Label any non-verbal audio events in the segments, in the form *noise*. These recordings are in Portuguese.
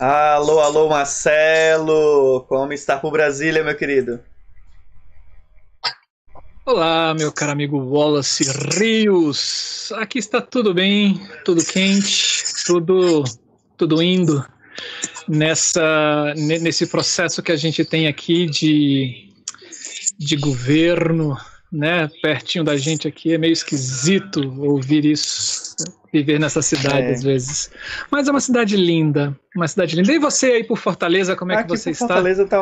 Alô, alô, Marcelo! Como está por Brasília, meu querido? Olá, meu caro amigo Wallace Rios. Aqui está tudo bem, tudo quente, tudo, tudo indo nessa nesse processo que a gente tem aqui de, de governo, né? Pertinho da gente aqui é meio esquisito ouvir isso viver nessa cidade é. às vezes. Mas é uma cidade linda, uma cidade linda. E você aí por Fortaleza, como é Aqui que você está? Fortaleza tá,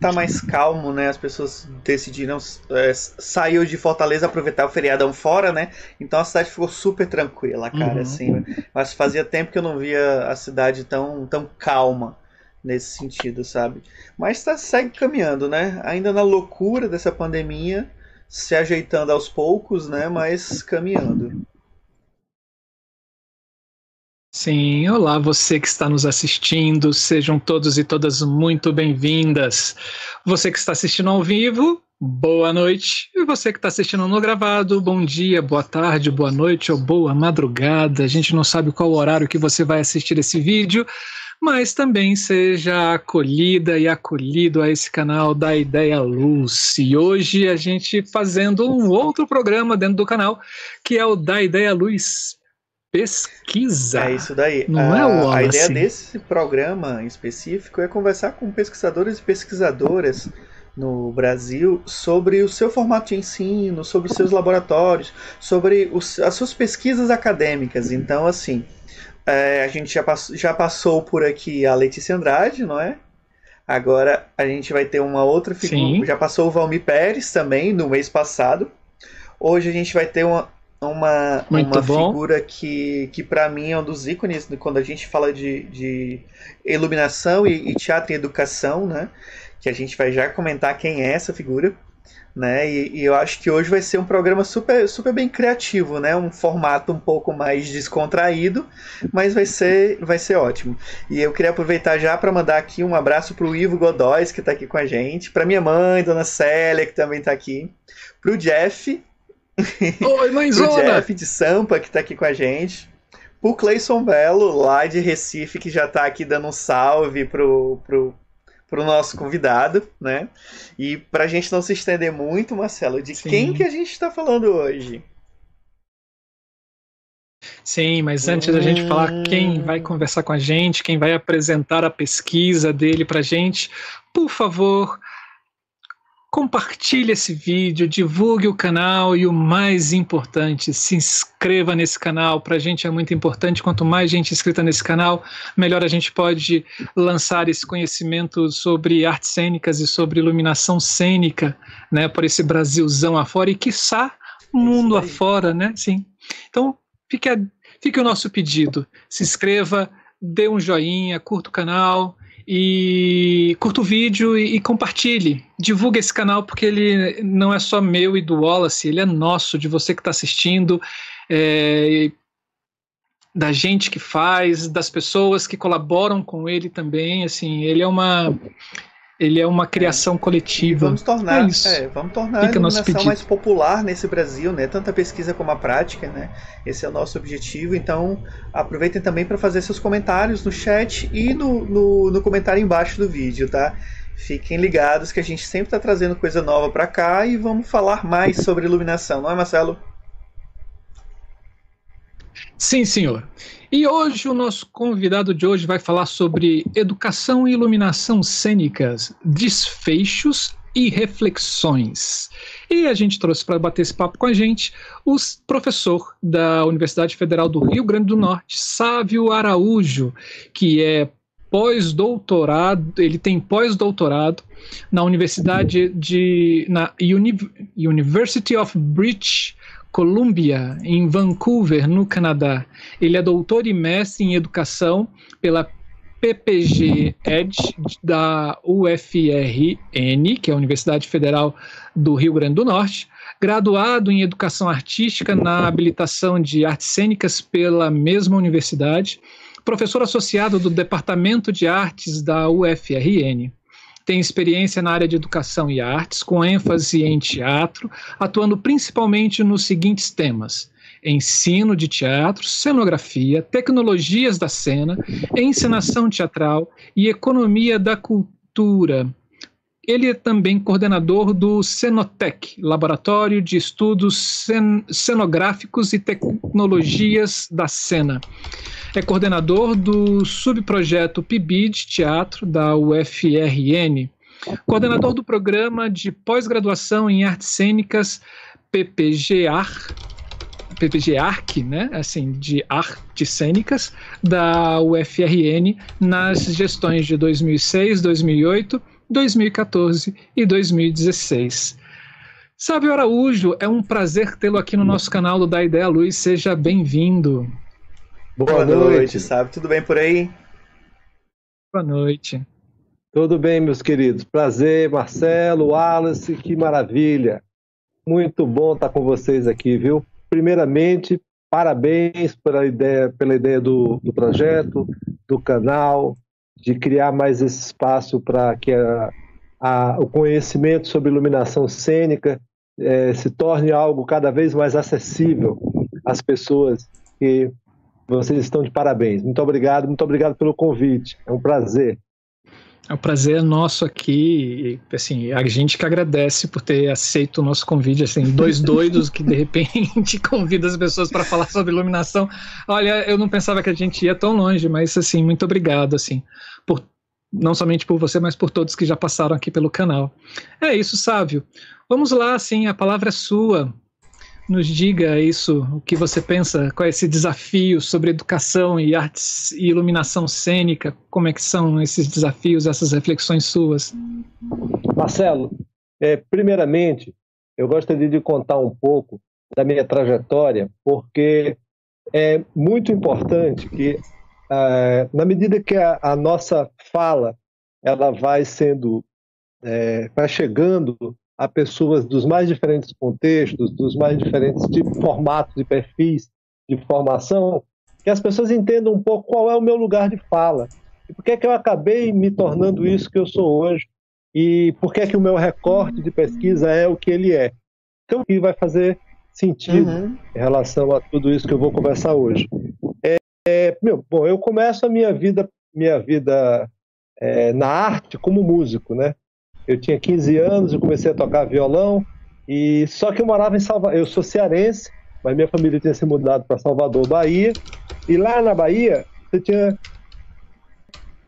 tá mais calmo, né? As pessoas decidiram é, saiu de Fortaleza aproveitar o feriadão fora, né? Então a cidade ficou super tranquila, cara, uhum. assim. Mas fazia tempo que eu não via a cidade tão, tão calma nesse sentido, sabe? Mas tá, segue caminhando, né? Ainda na loucura dessa pandemia, se ajeitando aos poucos, né? Mas caminhando. Sim, olá você que está nos assistindo, sejam todos e todas muito bem-vindas. Você que está assistindo ao vivo, boa noite. E você que está assistindo no gravado, bom dia, boa tarde, boa noite ou boa madrugada. A gente não sabe qual horário que você vai assistir esse vídeo, mas também seja acolhida e acolhido a esse canal da Ideia Luz. E hoje a gente fazendo um outro programa dentro do canal, que é o da Ideia Luz pesquisa. É isso daí. Não a, é o A ideia desse programa em específico é conversar com pesquisadores e pesquisadoras no Brasil sobre o seu formato de ensino, sobre os seus laboratórios, sobre os, as suas pesquisas acadêmicas. Então, assim, é, a gente já, pass, já passou por aqui a Letícia Andrade, não é? Agora a gente vai ter uma outra figura. Sim. Já passou o Valmir Pérez também no mês passado. Hoje a gente vai ter uma, uma, uma figura que, que para mim é um dos ícones quando a gente fala de, de iluminação e, e, teatro e educação, né? Que a gente vai já comentar quem é essa figura, né? E, e, eu acho que hoje vai ser um programa super, super bem criativo, né? Um formato um pouco mais descontraído, mas vai ser, vai ser ótimo. E eu queria aproveitar já para mandar aqui um abraço para o Ivo Godóis, que está aqui com a gente, para minha mãe, Dona Célia, que também está aqui, para o Jeff, Oi, mãezona! o Jeff de Sampa, que tá aqui com a gente. O Cleison Belo, lá de Recife, que já tá aqui dando um salve pro, pro, pro nosso convidado, né? E pra gente não se estender muito, Marcelo, de Sim. quem que a gente tá falando hoje? Sim, mas antes da gente falar quem vai conversar com a gente, quem vai apresentar a pesquisa dele pra gente, por favor, Compartilhe esse vídeo, divulgue o canal e o mais importante, se inscreva nesse canal. Para a gente é muito importante. Quanto mais gente inscrita nesse canal, melhor a gente pode lançar esse conhecimento sobre artes cênicas e sobre iluminação cênica, né, por esse Brasilzão afora e quiçá mundo afora, né? Sim. Então, fique, a, fique o nosso pedido. Se inscreva, dê um joinha, curta o canal e curta o vídeo e, e, compartilhe. Divulgue esse canal porque ele não é só meu e do Wallace, ele é nosso, de você que está assistindo, é, da gente que faz, das pessoas que colaboram com ele também. Assim, ele é uma ele é uma criação é. coletiva. E vamos tornar, é, é vamos tornar Fica a iluminação mais popular nesse Brasil, né? Tanto a pesquisa como a prática, né? Esse é o nosso objetivo. Então, aproveitem também para fazer seus comentários no chat e no, no, no, comentário embaixo do vídeo, tá? Fiquem ligados que a gente sempre está trazendo coisa nova para cá e vamos falar mais sobre iluminação, não é, Marcelo? Sim, senhor. E hoje o nosso convidado de hoje vai falar sobre educação e iluminação cênicas, desfechos e reflexões. E a gente trouxe para bater esse papo com a gente o professor da Universidade Federal do Rio Grande do Norte, Sávio Araújo, que é pós-doutorado, ele tem pós-doutorado na Universidade de na Uni University of British Columbia, em Vancouver, no Canadá. Ele é doutor e mestre em educação pela PPG Ed da UFRN, que é a Universidade Federal do Rio Grande do Norte, graduado em educação artística na habilitação de artes cênicas pela mesma universidade, professor associado do Departamento de Artes da UFRN tem experiência na área de educação e artes, com ênfase em teatro, atuando principalmente nos seguintes temas: ensino de teatro, cenografia, tecnologias da cena, encenação teatral e economia da cultura. Ele é também coordenador do Cenotec, Laboratório de Estudos Cen Cenográficos e Tecnologias da Cena. É coordenador do subprojeto PIBID Teatro da UFRN, coordenador do programa de pós-graduação em artes cênicas PPGAR, PPGARC, né, assim, de artes cênicas da UFRN nas gestões de 2006, 2008, 2014 e 2016. Sábio Araújo, é um prazer tê-lo aqui no nosso canal do Da Ideia Luz. Seja bem-vindo. Boa, Boa noite, noite, sabe? Tudo bem por aí? Boa noite. Tudo bem, meus queridos. Prazer, Marcelo, Wallace, que maravilha. Muito bom estar com vocês aqui, viu? Primeiramente, parabéns pela ideia, pela ideia do, do projeto, do canal, de criar mais esse espaço para que a, a, o conhecimento sobre iluminação cênica é, se torne algo cada vez mais acessível às pessoas que vocês estão de parabéns. Muito obrigado, muito obrigado pelo convite. É um prazer. É um prazer nosso aqui, assim, a gente que agradece por ter aceito o nosso convite, assim, dois *laughs* doidos que de repente *laughs* convidam as pessoas para falar sobre iluminação. Olha, eu não pensava que a gente ia tão longe, mas assim, muito obrigado, assim, por não somente por você, mas por todos que já passaram aqui pelo canal. É isso, Sávio. Vamos lá, assim, a palavra é sua nos diga isso, o que você pensa, qual é esse desafio sobre educação e artes e iluminação cênica, como é que são esses desafios, essas reflexões suas? Marcelo, é, primeiramente, eu gostaria de contar um pouco da minha trajetória, porque é muito importante que, é, na medida que a, a, nossa fala ela vai sendo, é, vai chegando a pessoas dos mais diferentes contextos, dos mais diferentes tipos, formatos e perfis de formação, que as pessoas entendam um pouco qual é o meu lugar de fala. E por que, é que eu acabei me tornando isso que eu sou hoje? E por que, é que o meu recorte de pesquisa é o que ele é? Então, o que vai fazer sentido uhum. em relação a tudo isso que eu vou conversar hoje? É, é, meu, bom, eu começo a minha vida, minha vida é, na arte como músico, né? Eu tinha 15 anos, eu comecei a tocar violão, e só que eu morava em Salvador. Eu sou cearense, mas minha família tinha se mudado para Salvador, Bahia. E lá na Bahia, você tinha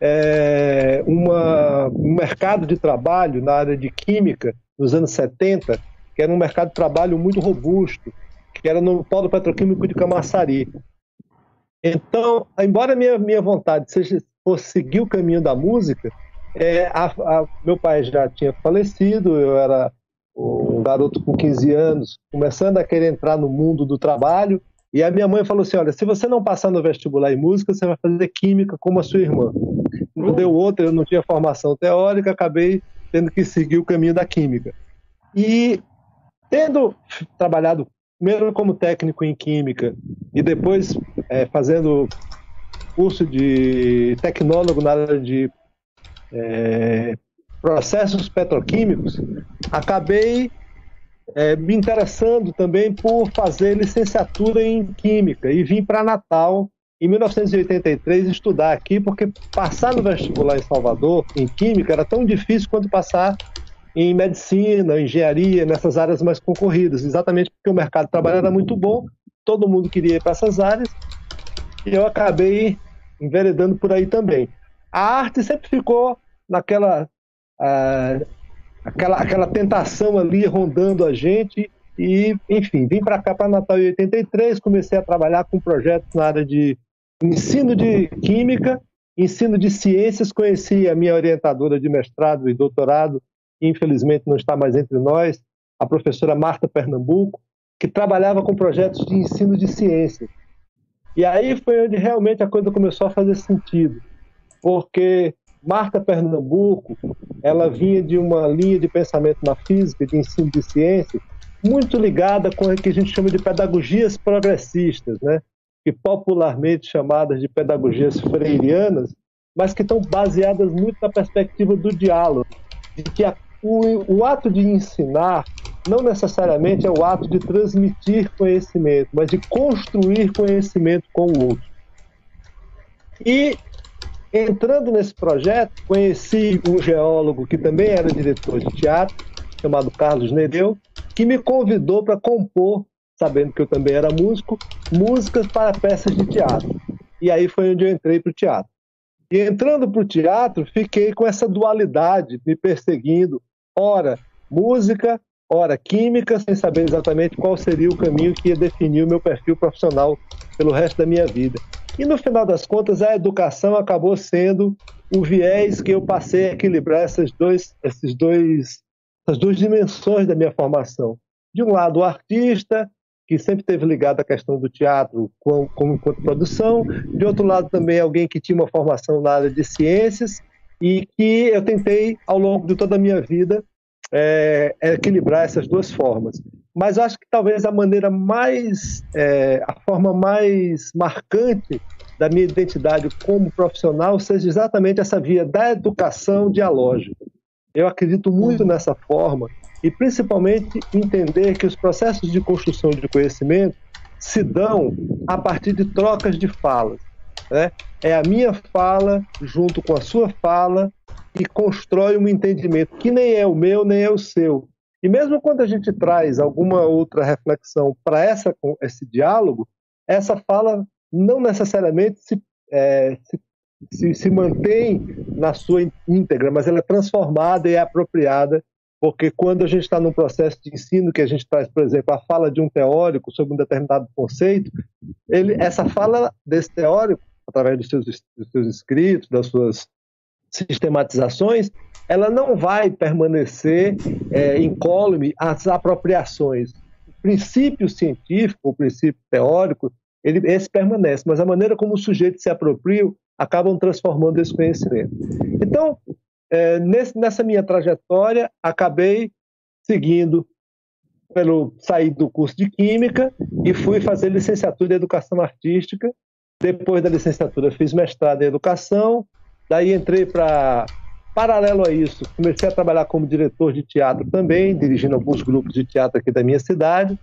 é, uma, um mercado de trabalho na área de química nos anos 70, que era um mercado de trabalho muito robusto, que era no polo petroquímico de Camaçari. Então, embora minha, minha vontade seja fosse seguir o caminho da música, é, a, a, meu pai já tinha falecido, eu era um garoto com 15 anos, começando a querer entrar no mundo do trabalho, e a minha mãe falou assim: Olha, se você não passar no vestibular em música, você vai fazer química como a sua irmã. Não deu outra, eu não tinha formação teórica, acabei tendo que seguir o caminho da química. E tendo trabalhado primeiro como técnico em química e depois é, fazendo curso de tecnólogo na área de é, processos petroquímicos, acabei é, me interessando também por fazer licenciatura em Química e vim para Natal em 1983 estudar aqui, porque passar no vestibular em Salvador, em Química, era tão difícil quanto passar em Medicina, Engenharia, nessas áreas mais concorridas, exatamente porque o mercado de trabalho era muito bom, todo mundo queria ir para essas áreas, e eu acabei enveredando por aí também. A arte sempre ficou naquela uh, aquela, aquela tentação ali rondando a gente e, enfim, vim para cá para Natal em 83, comecei a trabalhar com projetos na área de ensino de química, ensino de ciências, conheci a minha orientadora de mestrado e doutorado, que infelizmente não está mais entre nós, a professora Marta Pernambuco, que trabalhava com projetos de ensino de ciências. E aí foi onde realmente a coisa começou a fazer sentido, porque Marta Pernambuco, ela vinha de uma linha de pensamento na física, de ensino de ciência, muito ligada com o que a gente chama de pedagogias progressistas, né? que popularmente chamadas de pedagogias freirianas, mas que estão baseadas muito na perspectiva do diálogo, de que a, o, o ato de ensinar não necessariamente é o ato de transmitir conhecimento, mas de construir conhecimento com o outro. E entrando nesse projeto, conheci um geólogo que também era diretor de teatro, chamado Carlos Nereu, que me convidou para compor, sabendo que eu também era músico, músicas para peças de teatro. E aí foi onde eu entrei para o teatro. E entrando para o teatro, fiquei com essa dualidade me perseguindo, ora música, ora química, sem saber exatamente qual seria o caminho que ia definir o meu perfil profissional pelo resto da minha vida. E no final das contas, a educação acabou sendo o viés que eu passei a equilibrar essas, dois, esses dois, essas duas dimensões da minha formação. De um lado, o artista, que sempre esteve ligado à questão do teatro como, como enquanto produção, de outro lado também alguém que tinha uma formação na área de ciências e que eu tentei, ao longo de toda a minha vida, é, equilibrar essas duas formas. Mas acho que talvez a maneira mais, é, a forma mais marcante da minha identidade como profissional seja exatamente essa via da educação dialógica. Eu acredito muito nessa forma e principalmente entender que os processos de construção de conhecimento se dão a partir de trocas de falas. Né? É a minha fala junto com a sua fala e constrói um entendimento que nem é o meu, nem é o seu. E mesmo quando a gente traz alguma outra reflexão para esse diálogo, essa fala não necessariamente se, é, se, se, se, mantém na sua íntegra, mas ela é transformada e é apropriada, porque quando a gente está num processo de ensino que a gente traz, por exemplo, a fala de um teórico sobre um determinado conceito, ele, essa fala desse teórico, através dos seus, dos seus escritos, das suas sistematizações, ela não vai permanecer é, incólume às apropriações. O princípio científico, o princípio teórico, ele, esse permanece, mas a maneira como os sujeitos se apropriam acabam transformando esse conhecimento. Então, é, nesse, nessa minha trajetória, acabei seguindo pelo sair do curso de Química e fui fazer licenciatura em Educação Artística. Depois da licenciatura, fiz mestrado em Educação, Daí entrei para. Paralelo a isso, comecei a trabalhar como diretor de teatro também, dirigindo alguns grupos de teatro aqui da minha cidade.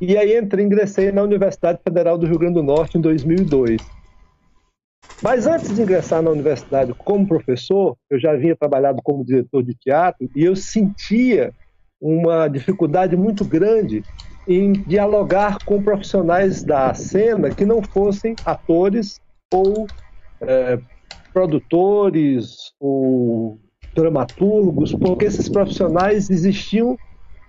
E aí entrei, ingressei na Universidade Federal do Rio Grande do Norte em 2002. Mas antes de ingressar na universidade como professor, eu já havia trabalhado como diretor de teatro e eu sentia uma dificuldade muito grande em dialogar com profissionais da cena que não fossem atores ou é, produtores ou dramaturgos, porque esses profissionais existiam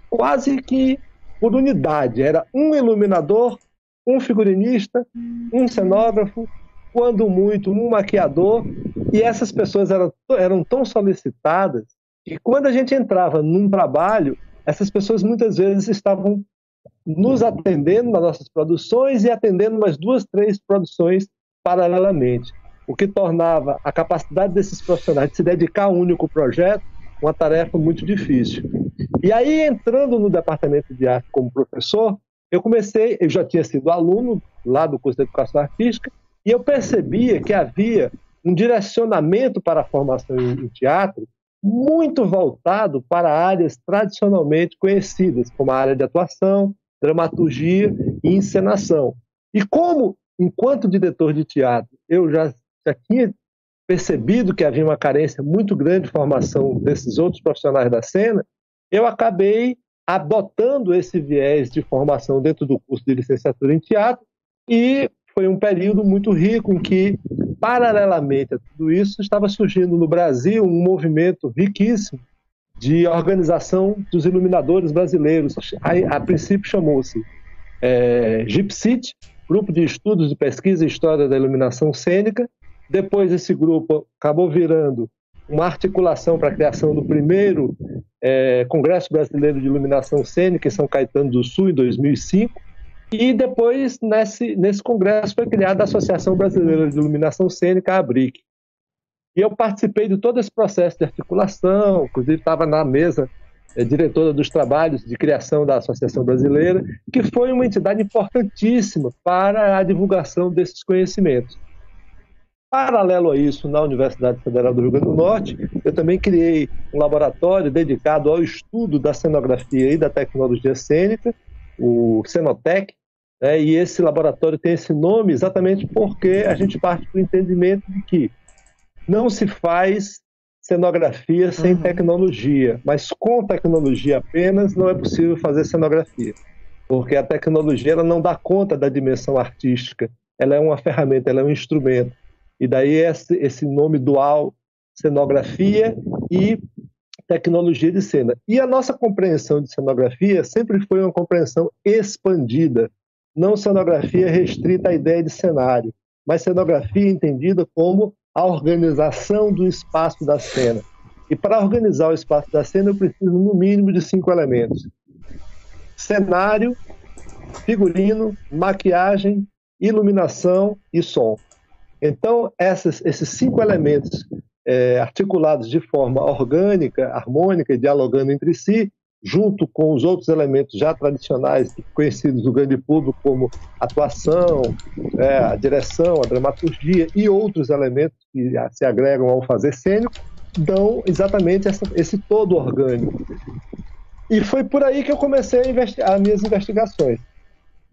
quase que por unidade. Era um iluminador, um figurinista, um cenógrafo, quando muito, um maquiador, e essas pessoas eram, eram tão solicitadas que quando a gente entrava num trabalho, essas pessoas muitas vezes estavam nos atendendo nas nossas produções e atendendo umas duas, três produções paralelamente o que tornava a capacidade desses profissionais de se dedicar a um único projeto uma tarefa muito difícil. E aí, entrando no departamento de arte como professor, eu comecei, eu já tinha sido aluno lá do curso de educação artística, e eu percebia que havia um direcionamento para a formação em teatro muito voltado para áreas tradicionalmente conhecidas, como a área de atuação, dramaturgia e encenação. E como, enquanto diretor de teatro, eu já já tinha percebido que havia uma carência muito grande de formação desses outros profissionais da cena, eu acabei adotando esse viés de formação dentro do curso de licenciatura em teatro e foi um período muito rico em que, paralelamente a tudo isso, estava surgindo no Brasil um movimento riquíssimo de organização dos iluminadores brasileiros. A, a princípio chamou-se é, GIPSIT, Grupo de Estudos de Pesquisa e História da Iluminação Cênica, depois, esse grupo acabou virando uma articulação para a criação do primeiro é, Congresso Brasileiro de Iluminação Cênica em São Caetano do Sul, em 2005. E depois, nesse, nesse congresso, foi criada a Associação Brasileira de Iluminação Cênica, a ABRIC. E eu participei de todo esse processo de articulação, inclusive estava na mesa é, diretora dos trabalhos de criação da Associação Brasileira, que foi uma entidade importantíssima para a divulgação desses conhecimentos. Paralelo a isso, na Universidade Federal do Rio Grande do Norte, eu também criei um laboratório dedicado ao estudo da cenografia e da tecnologia cênica, o Cenotec, né, e esse laboratório tem esse nome exatamente porque a gente parte do entendimento de que não se faz cenografia sem uhum. tecnologia, mas com tecnologia apenas não é possível fazer cenografia, porque a tecnologia ela não dá conta da dimensão artística, ela é uma ferramenta, ela é um instrumento. E daí esse, esse nome dual, cenografia e tecnologia de cena. E a nossa compreensão de cenografia sempre foi uma compreensão expandida, não cenografia restrita à ideia de cenário, mas cenografia entendida como a organização do espaço da cena. E para organizar o espaço da cena, eu preciso no mínimo de cinco elementos: cenário, figurino, maquiagem, iluminação e som. Então, essas, esses cinco elementos é, articulados de forma orgânica, harmônica e dialogando entre si, junto com os outros elementos já tradicionais conhecidos do grande público, como atuação, é, a direção, a dramaturgia e outros elementos que se agregam ao fazer cênico, dão exatamente essa, esse todo orgânico. E foi por aí que eu comecei as minhas investigações.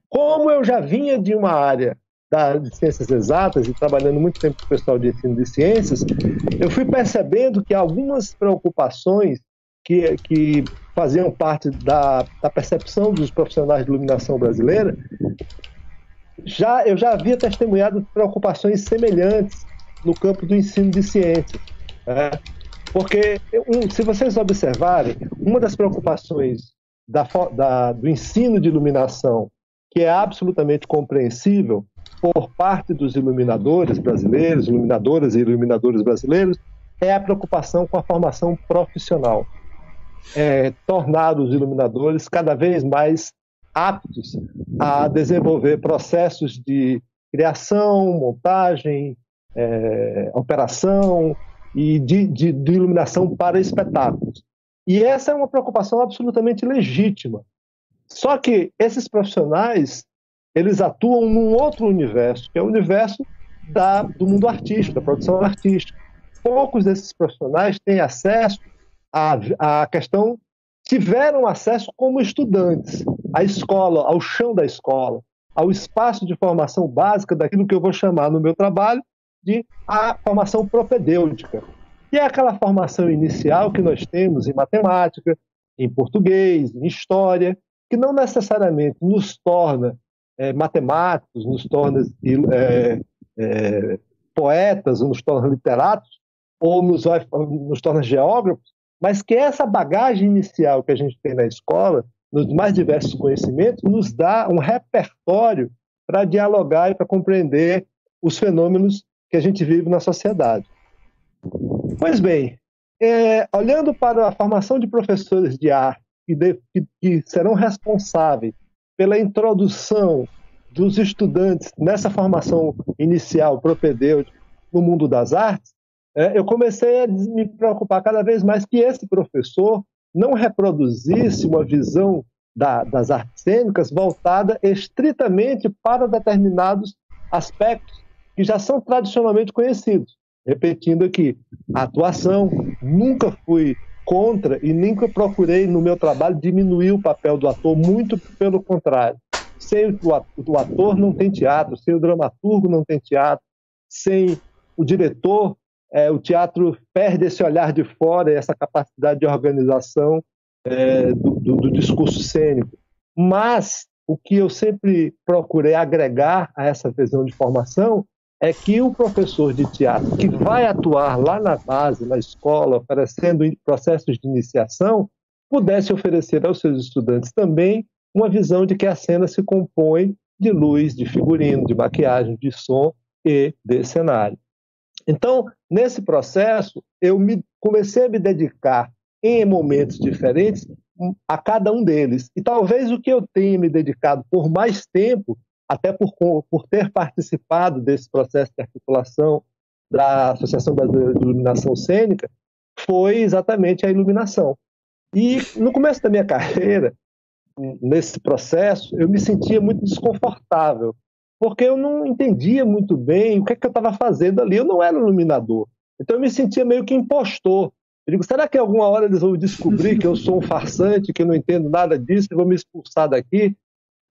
Como eu já vinha de uma área da, de ciências exatas e trabalhando muito tempo com o pessoal de ensino de ciências, eu fui percebendo que algumas preocupações que, que faziam parte da, da percepção dos profissionais de iluminação brasileira, já, eu já havia testemunhado preocupações semelhantes no campo do ensino de ciências. Né? Porque, um, se vocês observarem, uma das preocupações da, da, do ensino de iluminação, que é absolutamente compreensível por parte dos iluminadores brasileiros, iluminadoras e iluminadores brasileiros, é a preocupação com a formação profissional. É, tornar os iluminadores cada vez mais aptos a desenvolver processos de criação, montagem, é, operação e de, de, de iluminação para espetáculos. E essa é uma preocupação absolutamente legítima. Só que esses profissionais eles atuam num outro universo, que é o universo da, do mundo artístico, da produção artística. Poucos desses profissionais têm acesso à, à questão, tiveram acesso como estudantes à escola, ao chão da escola, ao espaço de formação básica daquilo que eu vou chamar no meu trabalho de a formação propedêutica, que é aquela formação inicial que nós temos em matemática, em português, em história, que não necessariamente nos torna é, matemáticos, nos torna é, é, poetas, nos torna literatos, ou nos, vai, nos torna geógrafos, mas que essa bagagem inicial que a gente tem na escola, nos mais diversos conhecimentos, nos dá um repertório para dialogar e para compreender os fenômenos que a gente vive na sociedade. Pois bem, é, olhando para a formação de professores de arte que, de, que, que serão responsáveis pela introdução dos estudantes nessa formação inicial propedêutica no mundo das artes, é, eu comecei a me preocupar cada vez mais que esse professor não reproduzisse uma visão da, das artes cênicas voltada estritamente para determinados aspectos que já são tradicionalmente conhecidos. Repetindo aqui, a atuação, nunca fui contra e nunca procurei no meu trabalho diminuir o papel do ator, muito pelo contrário. Sem o ator não tem teatro, sem o dramaturgo não tem teatro, sem o diretor, é, o teatro perde esse olhar de fora, essa capacidade de organização é, do, do, do discurso cênico. Mas o que eu sempre procurei agregar a essa visão de formação é que o professor de teatro que vai atuar lá na base, na escola, oferecendo processos de iniciação, pudesse oferecer aos seus estudantes também uma visão de que a cena se compõe de luz, de figurino, de maquiagem, de som e de cenário. Então, nesse processo, eu me, comecei a me dedicar em momentos diferentes a cada um deles. E talvez o que eu tenha me dedicado por mais tempo até por, por ter participado desse processo de articulação da Associação Brasileira de Iluminação Cênica, foi exatamente a iluminação. E no começo da minha *laughs* carreira, nesse processo, eu me sentia muito desconfortável, porque eu não entendia muito bem o que, é que eu estava fazendo ali. Eu não era iluminador. Então eu me sentia meio que impostor. Eu digo, será que alguma hora eles vão descobrir que eu sou um farsante, que eu não entendo nada disso e vão me expulsar daqui?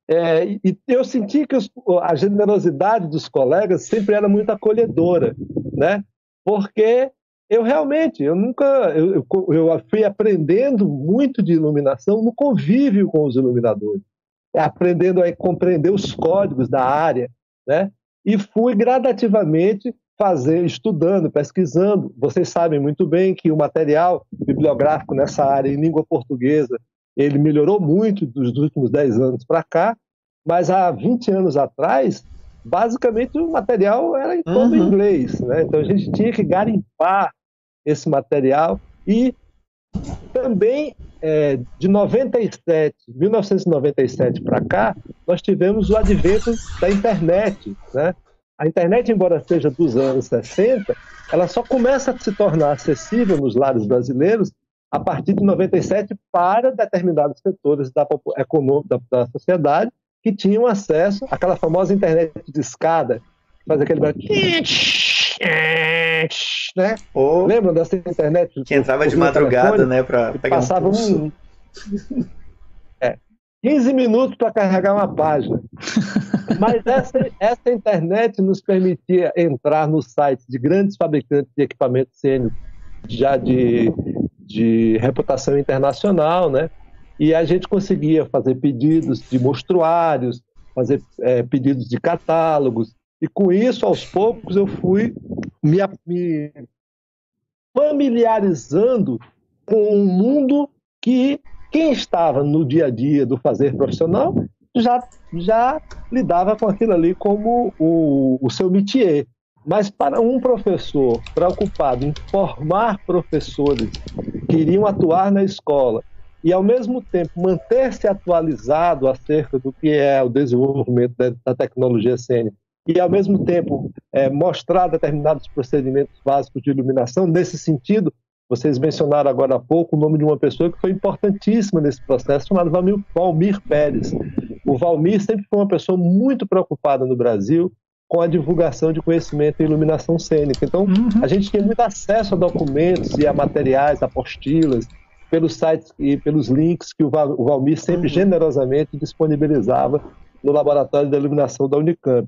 É, e eu senti que os, a generosidade dos colegas sempre era muito acolhedora, né? Porque eu realmente, eu nunca, eu, eu fui aprendendo muito de iluminação no convívio com os iluminadores, aprendendo a compreender os códigos da área, né? E fui gradativamente fazer, estudando, pesquisando. Vocês sabem muito bem que o material bibliográfico nessa área em língua portuguesa ele melhorou muito dos últimos 10 anos para cá, mas há 20 anos atrás, basicamente o material era em todo uhum. inglês. Né? Então a gente tinha que garimpar esse material e também é, de 97, 1997 para cá, nós tivemos o advento da internet. Né? A internet, embora seja dos anos 60, ela só começa a se tornar acessível nos lares brasileiros a partir de 97 para determinados setores da, da, da sociedade que tinham acesso àquela famosa internet de escada, faz aquele né? Ou Lembram dessa internet? Que entrava de madrugada, telefone, né, para pegar passava um, um é, 15 minutos para carregar uma página. Mas essa, essa internet nos permitia entrar nos sites de grandes fabricantes de equipamentos cênicos já de de reputação internacional, né? E a gente conseguia fazer pedidos de mostruários, fazer é, pedidos de catálogos, e com isso, aos poucos, eu fui me, me familiarizando com um mundo que quem estava no dia a dia do fazer profissional já, já lidava com aquilo ali como o, o seu métier. Mas para um professor preocupado em formar professores que iriam atuar na escola e, ao mesmo tempo, manter-se atualizado acerca do que é o desenvolvimento da, tecnologia cênica e, ao mesmo tempo, é, mostrar determinados procedimentos básicos de iluminação, nesse sentido, vocês mencionaram agora há pouco o nome de uma pessoa que foi importantíssima nesse processo, chamado Valmir, Valmir Pérez. O Valmir sempre foi uma pessoa muito preocupada no Brasil com a divulgação de conhecimento em iluminação cênica. Então, uhum. a gente tinha muito acesso a documentos e a materiais, apostilas, pelos sites e pelos links que o Valmir sempre uhum. generosamente disponibilizava no Laboratório de Iluminação da Unicamp.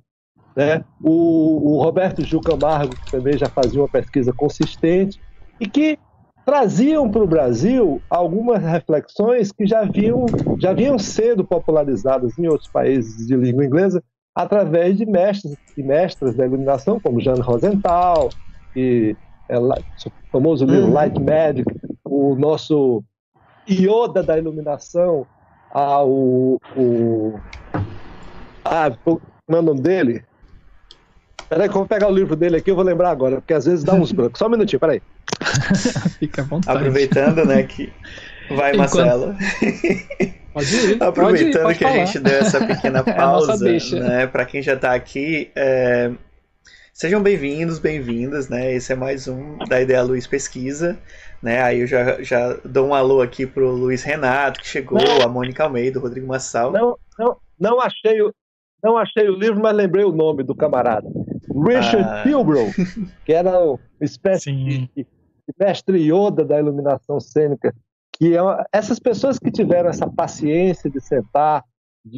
Né? O, o, Roberto Gil Camargo, que também já fazia uma pesquisa consistente, e que traziam para o Brasil algumas reflexões que já vinham, já vinham sendo popularizadas em outros países de língua inglesa, através de mestres e mestras da iluminação, como Jean Rosenthal, e é, o famoso livro uhum. Light Magic, o nosso Yoda da iluminação, ah, o, o ah, como é o nome dele? Peraí que eu vou pegar o livro dele aqui, eu vou lembrar agora, porque às vezes dá uns brancos. Só um minutinho, peraí. *laughs* Fica à vontade. Aproveitando, né, que vai, Enquanto... Marcelo. *laughs* Pode ir, Aproveitando pode ir, pode que falar. a gente deu essa pequena *laughs* pausa, é né, para quem já está aqui, é... sejam bem-vindos, bem-vindas, né? Esse é mais um da Ideia Luiz Pesquisa, né? Aí eu já, já dou um alô aqui pro Luiz Renato, que chegou, não, a Mônica Almeida, o Rodrigo Massal. Não, não, não achei o, não achei o livro, mas lembrei o nome do camarada. Richard ah. Pilbrow, que era uma *laughs* espécie de, de mestre Yoda da iluminação cênica que é essas pessoas que tiveram essa paciência de sentar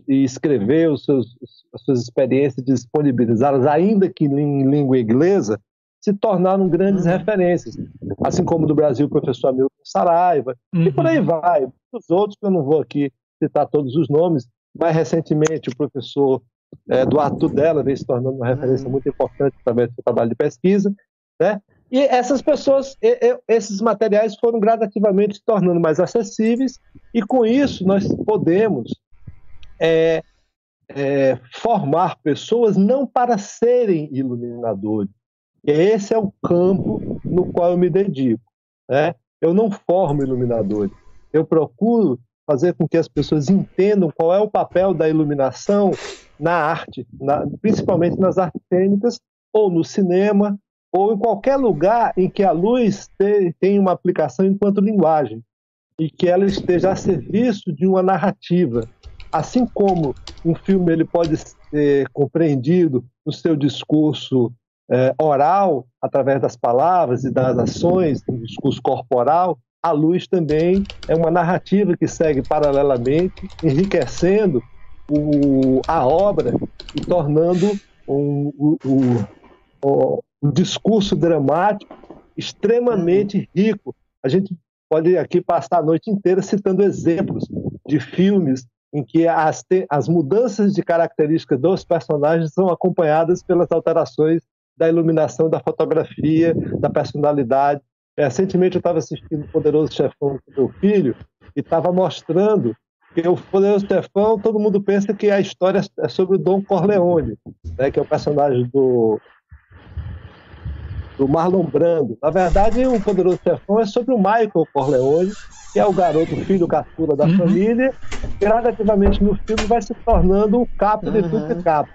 e escrever os seus, as suas experiências, disponibilizá-las, ainda que em língua inglesa, se tornaram grandes uhum. referências. Assim como do Brasil o professor Hamilton Saraiva, uhum. e por aí uhum. vai. Os outros, que eu não vou aqui citar todos os nomes, mais recentemente o professor é, Eduardo Tudela vem se tornando uma referência uhum. muito importante através do seu trabalho de pesquisa. Né? E essas pessoas, esses materiais foram gradativamente se tornando mais acessíveis, e com isso nós podemos é, é, formar pessoas não para serem iluminadores. Esse é o campo no qual eu me dedico. Né? Eu não formo iluminadores, eu procuro fazer com que as pessoas entendam qual é o papel da iluminação na arte, na, principalmente nas artes cênicas, ou no cinema, ou em qualquer lugar em que a luz tenha uma aplicação enquanto linguagem e que ela esteja a serviço de uma narrativa. Assim como um filme ele pode ser compreendido no seu discurso é, oral, através das palavras e das ações, no discurso corporal, a luz também é uma narrativa que segue paralelamente, enriquecendo o, a obra e tornando um, um, um discurso dramático extremamente rico. A gente pode aqui passar a noite inteira citando exemplos de filmes em que as, as mudanças de características dos personagens são acompanhadas pelas alterações da iluminação, da fotografia, da personalidade. É, recentemente eu estava assistindo o Poderoso Chefão com meu filho e estava mostrando que o Poderoso Chefão, todo mundo pensa que a história é sobre o Dom Corleone, né, que é o personagem do, do Marlon Brando. Na verdade, o Poderoso Chefão é sobre o Michael Corleone, que é o garoto filho caçula da uhum. família, gradativamente no filme vai se tornando o capo de tudo que capo.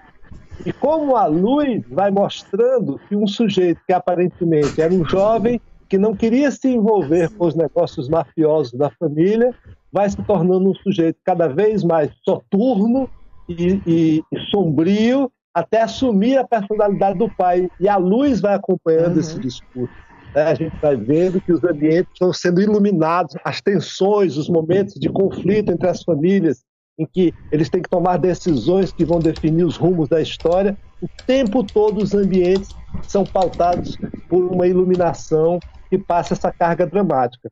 E como a luz vai mostrando que um sujeito que aparentemente era um jovem que não queria se envolver com os negócios mafiosos da família, vai se tornando um sujeito cada vez mais soturno e, e, e sombrio, até assumir a personalidade do pai. E a luz vai acompanhando uhum. esse discurso. Né? A gente vai vendo que os ambientes estão sendo iluminados, as tensões, os momentos de conflito entre as famílias em que eles têm que tomar decisões que vão definir os rumos da história. O tempo todo os ambientes são pautados por uma iluminação que passa essa carga dramática.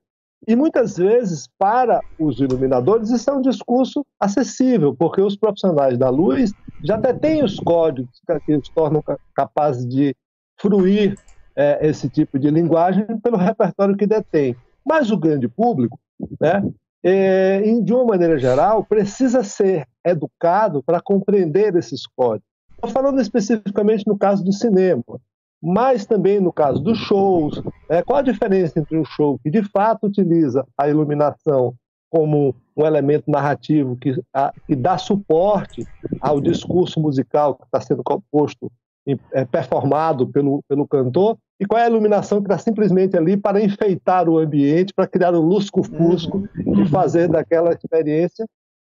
E muitas vezes, para os iluminadores, isso é um discurso acessível, porque os profissionais da luz já até têm os códigos que os tornam capazes de fruir é, esse tipo de linguagem pelo repertório que detém. Mas o grande público, né, é, de uma maneira geral, precisa ser educado para compreender esses códigos. Estou falando especificamente no caso do cinema, mas também no caso dos shows. Né? Qual a diferença entre um show que de fato utiliza a iluminação como um elemento narrativo que, a, que dá suporte ao discurso musical que está sendo composto, é, performado pelo, pelo cantor, e qual é a iluminação que está simplesmente ali para enfeitar o ambiente, para criar um lusco-fusco uhum. e fazer daquela experiência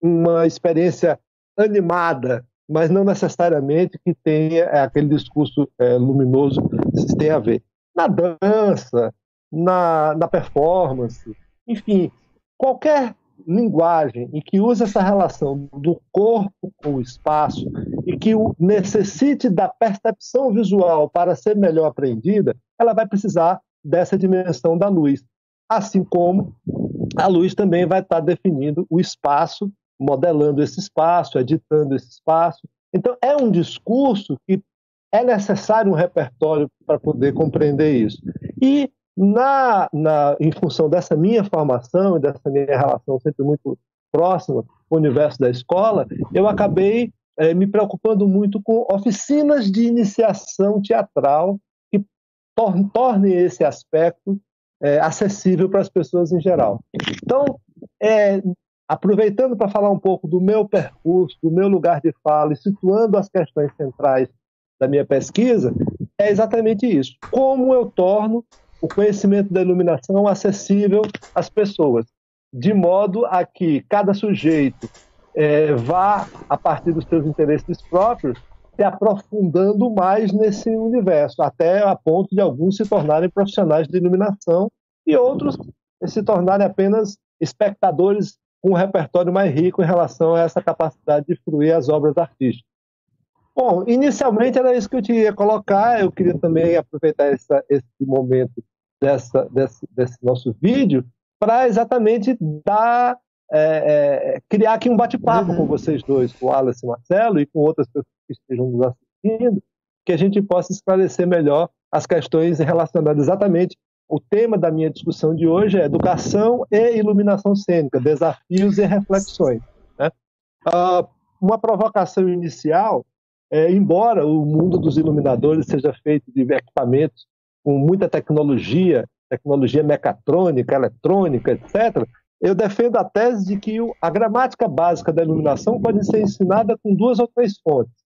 uma experiência animada, mas não necessariamente que tenha é, aquele discurso é, luminoso que tem a ver. Na dança, na, na performance, enfim, qualquer linguagem e que use essa relação do corpo com o espaço e que necessite da percepção visual para ser melhor aprendida, ela vai precisar dessa dimensão da luz. Assim como a luz também vai estar definindo o espaço, modelando esse espaço, editando esse espaço. Então, é um discurso que é necessário um repertório para poder compreender isso. E na, na, em função dessa minha formação e dessa minha relação sempre muito próxima com o universo da escola, eu acabei é, me preocupando muito com oficinas de iniciação teatral que tor tornem esse aspecto é, acessível para as pessoas em geral. Então, é, aproveitando para falar um pouco do meu percurso, do meu lugar de fala e situando as questões centrais da minha pesquisa, é exatamente isso. Como eu torno o conhecimento da iluminação acessível às pessoas, de modo a que cada sujeito é, vá, a partir dos seus interesses próprios, se aprofundando mais nesse universo, até a ponto de alguns se tornarem profissionais de iluminação e outros se tornarem apenas espectadores com um repertório mais rico em relação a essa capacidade de fruir as obras artísticas. Bom, inicialmente era isso que eu queria colocar, eu queria também aproveitar essa, esse momento dessa, desse, desse nosso vídeo para exatamente dar, é, é, criar aqui um bate-papo uhum. com vocês dois, com o e o Marcelo e com outras pessoas que estejam nos assistindo, que a gente possa esclarecer melhor as questões relacionadas exatamente. O tema da minha discussão de hoje é educação e iluminação cênica, desafios e reflexões. Né? Uh, uma provocação inicial, é, embora o mundo dos iluminadores seja feito de equipamentos com muita tecnologia, tecnologia mecatrônica, eletrônica, etc., eu defendo a tese de que a gramática básica da iluminação pode ser ensinada com duas ou três fontes.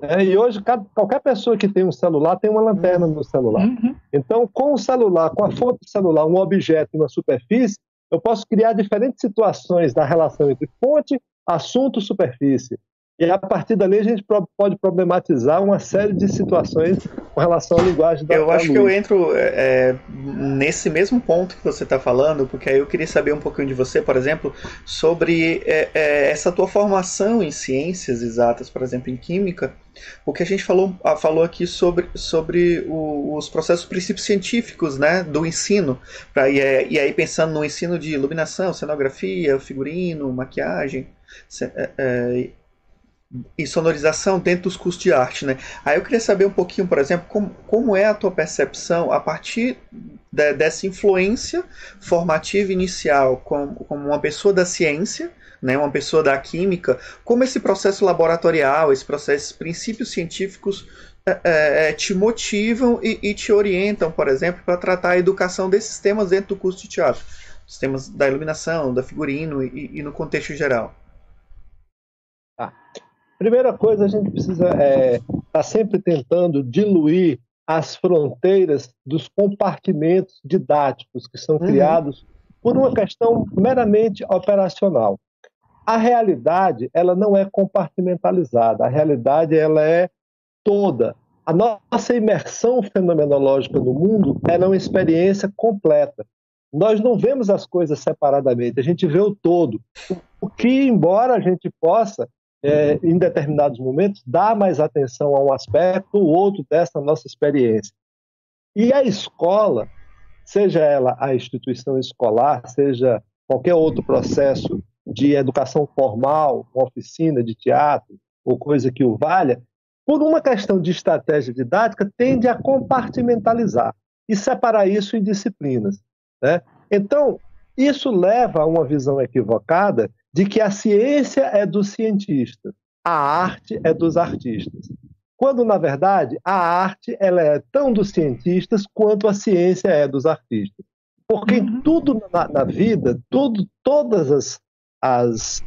É, e hoje, qualquer pessoa que tem um celular tem uma lanterna no celular. Uhum. Então, com o celular, com a fonte do celular, um objeto e uma superfície, eu posso criar diferentes situações da relação entre fonte, assunto, superfície. E a partir dali a gente pode problematizar uma série de situações com relação à linguagem da Eu acho luz. que eu entro é, é, nesse mesmo ponto que você está falando, porque aí eu queria saber um pouquinho de você, por exemplo, sobre é, é, essa tua formação em ciências exatas, por exemplo, em química. O que a gente falou, ah, falou aqui sobre, sobre o, os processos princípios científicos né, do ensino. Pra, e, é, e aí pensando no ensino de iluminação, cenografia, figurino, maquiagem. É, é, e sonorização dentro dos cursos de arte, né? Aí eu queria saber um pouquinho, por exemplo, como, como é a tua percepção a partir de, dessa influência formativa inicial como, como uma pessoa da ciência, né, uma pessoa da química, como esse processo laboratorial, esse processo, esses princípios científicos é, é, é te motivam e, e, te orientam, por exemplo, para tratar a educação desses temas dentro do curso de teatro, os temas da iluminação, da figurino e, e no contexto geral. Primeira coisa, a gente precisa estar é, tá sempre tentando diluir as fronteiras dos compartimentos didáticos que são uhum. criados por uma questão meramente operacional. A realidade, ela não é compartimentalizada, a realidade ela é toda. A nossa imersão fenomenológica no mundo é uma experiência completa. Nós não vemos as coisas separadamente, a gente vê o todo. O que, embora a gente possa é, em determinados momentos, dá mais atenção a um aspecto ou outro dessa nossa experiência. E a escola, seja ela a instituição escolar, seja qualquer outro processo de educação formal, uma oficina de teatro ou coisa que o valha, por uma questão de estratégia didática, tende a compartimentalizar e separar isso em disciplinas. Né? Então, isso leva a uma visão equivocada de que a ciência é dos cientistas, a arte é dos artistas. Quando, na verdade, a arte ela é tão dos cientistas quanto a ciência é dos artistas. Porque uhum. tudo na, na, vida, tudo, todas as, as,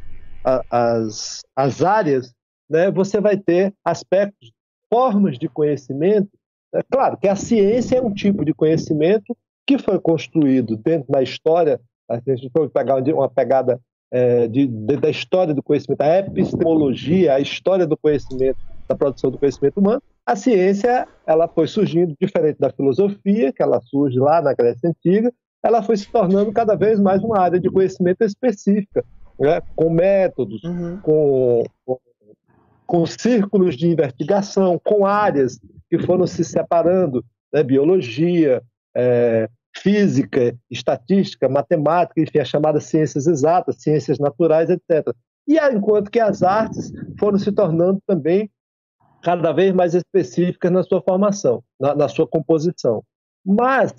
as, as áreas, né, você vai ter aspectos, formas de conhecimento. É claro que a ciência é um tipo de conhecimento que foi construído dentro da história. A gente pode pegar uma pegada é, de, de, da história do conhecimento, a epistemologia, a história do conhecimento, da produção do conhecimento humano, a ciência ela foi surgindo diferente da filosofia, que ela surge lá na Grécia Antiga, ela foi se tornando cada vez mais uma área de conhecimento específica, né? com métodos, uhum. com, com, com, círculos de investigação, com áreas que foram se separando, né? biologia, é, física, estatística, matemática, enfim, as chamadas ciências exatas, ciências naturais, etc. E enquanto que as artes foram se tornando também cada vez mais específicas na sua formação, na, na sua composição. Mas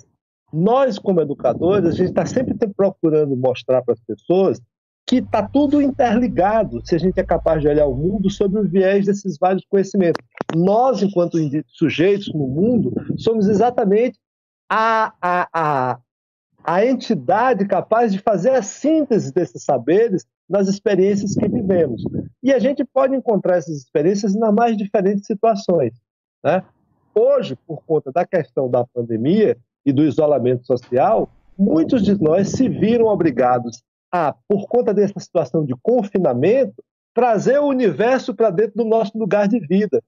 nós, como educadores, a gente está sempre procurando mostrar para as pessoas que está tudo interligado, se a gente é capaz de olhar o mundo sob o viés desses vários conhecimentos. Nós, enquanto sujeitos no mundo, somos exatamente a, a, a, a entidade capaz de fazer a síntese desses saberes nas experiências que vivemos. E a gente pode encontrar essas experiências nas mais diferentes situações. Né? Hoje, por conta da questão da pandemia e do isolamento social, muitos de nós se viram obrigados a, por conta dessa situação de confinamento, trazer o universo para dentro do nosso lugar de vida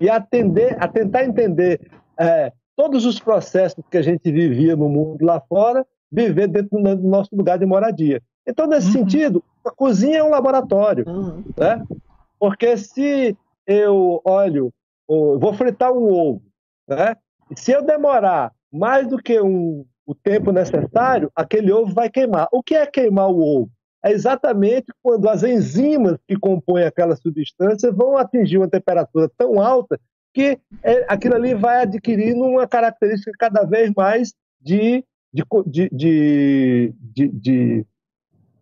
e atender, a tentar entender é, todos os processos que a gente vivia no mundo lá fora, viver dentro do nosso lugar de moradia. Então, nesse uhum. sentido, a cozinha é um laboratório. Uhum. Né? Porque se eu olho, vou fritar um ovo, né? e se eu demorar mais do que um, o tempo necessário, aquele ovo vai queimar. O que é queimar o ovo? É exatamente quando as enzimas que compõem aquela substância vão atingir uma temperatura tão alta que é, aquilo ali vai adquirindo uma característica cada vez mais de, de, de, de,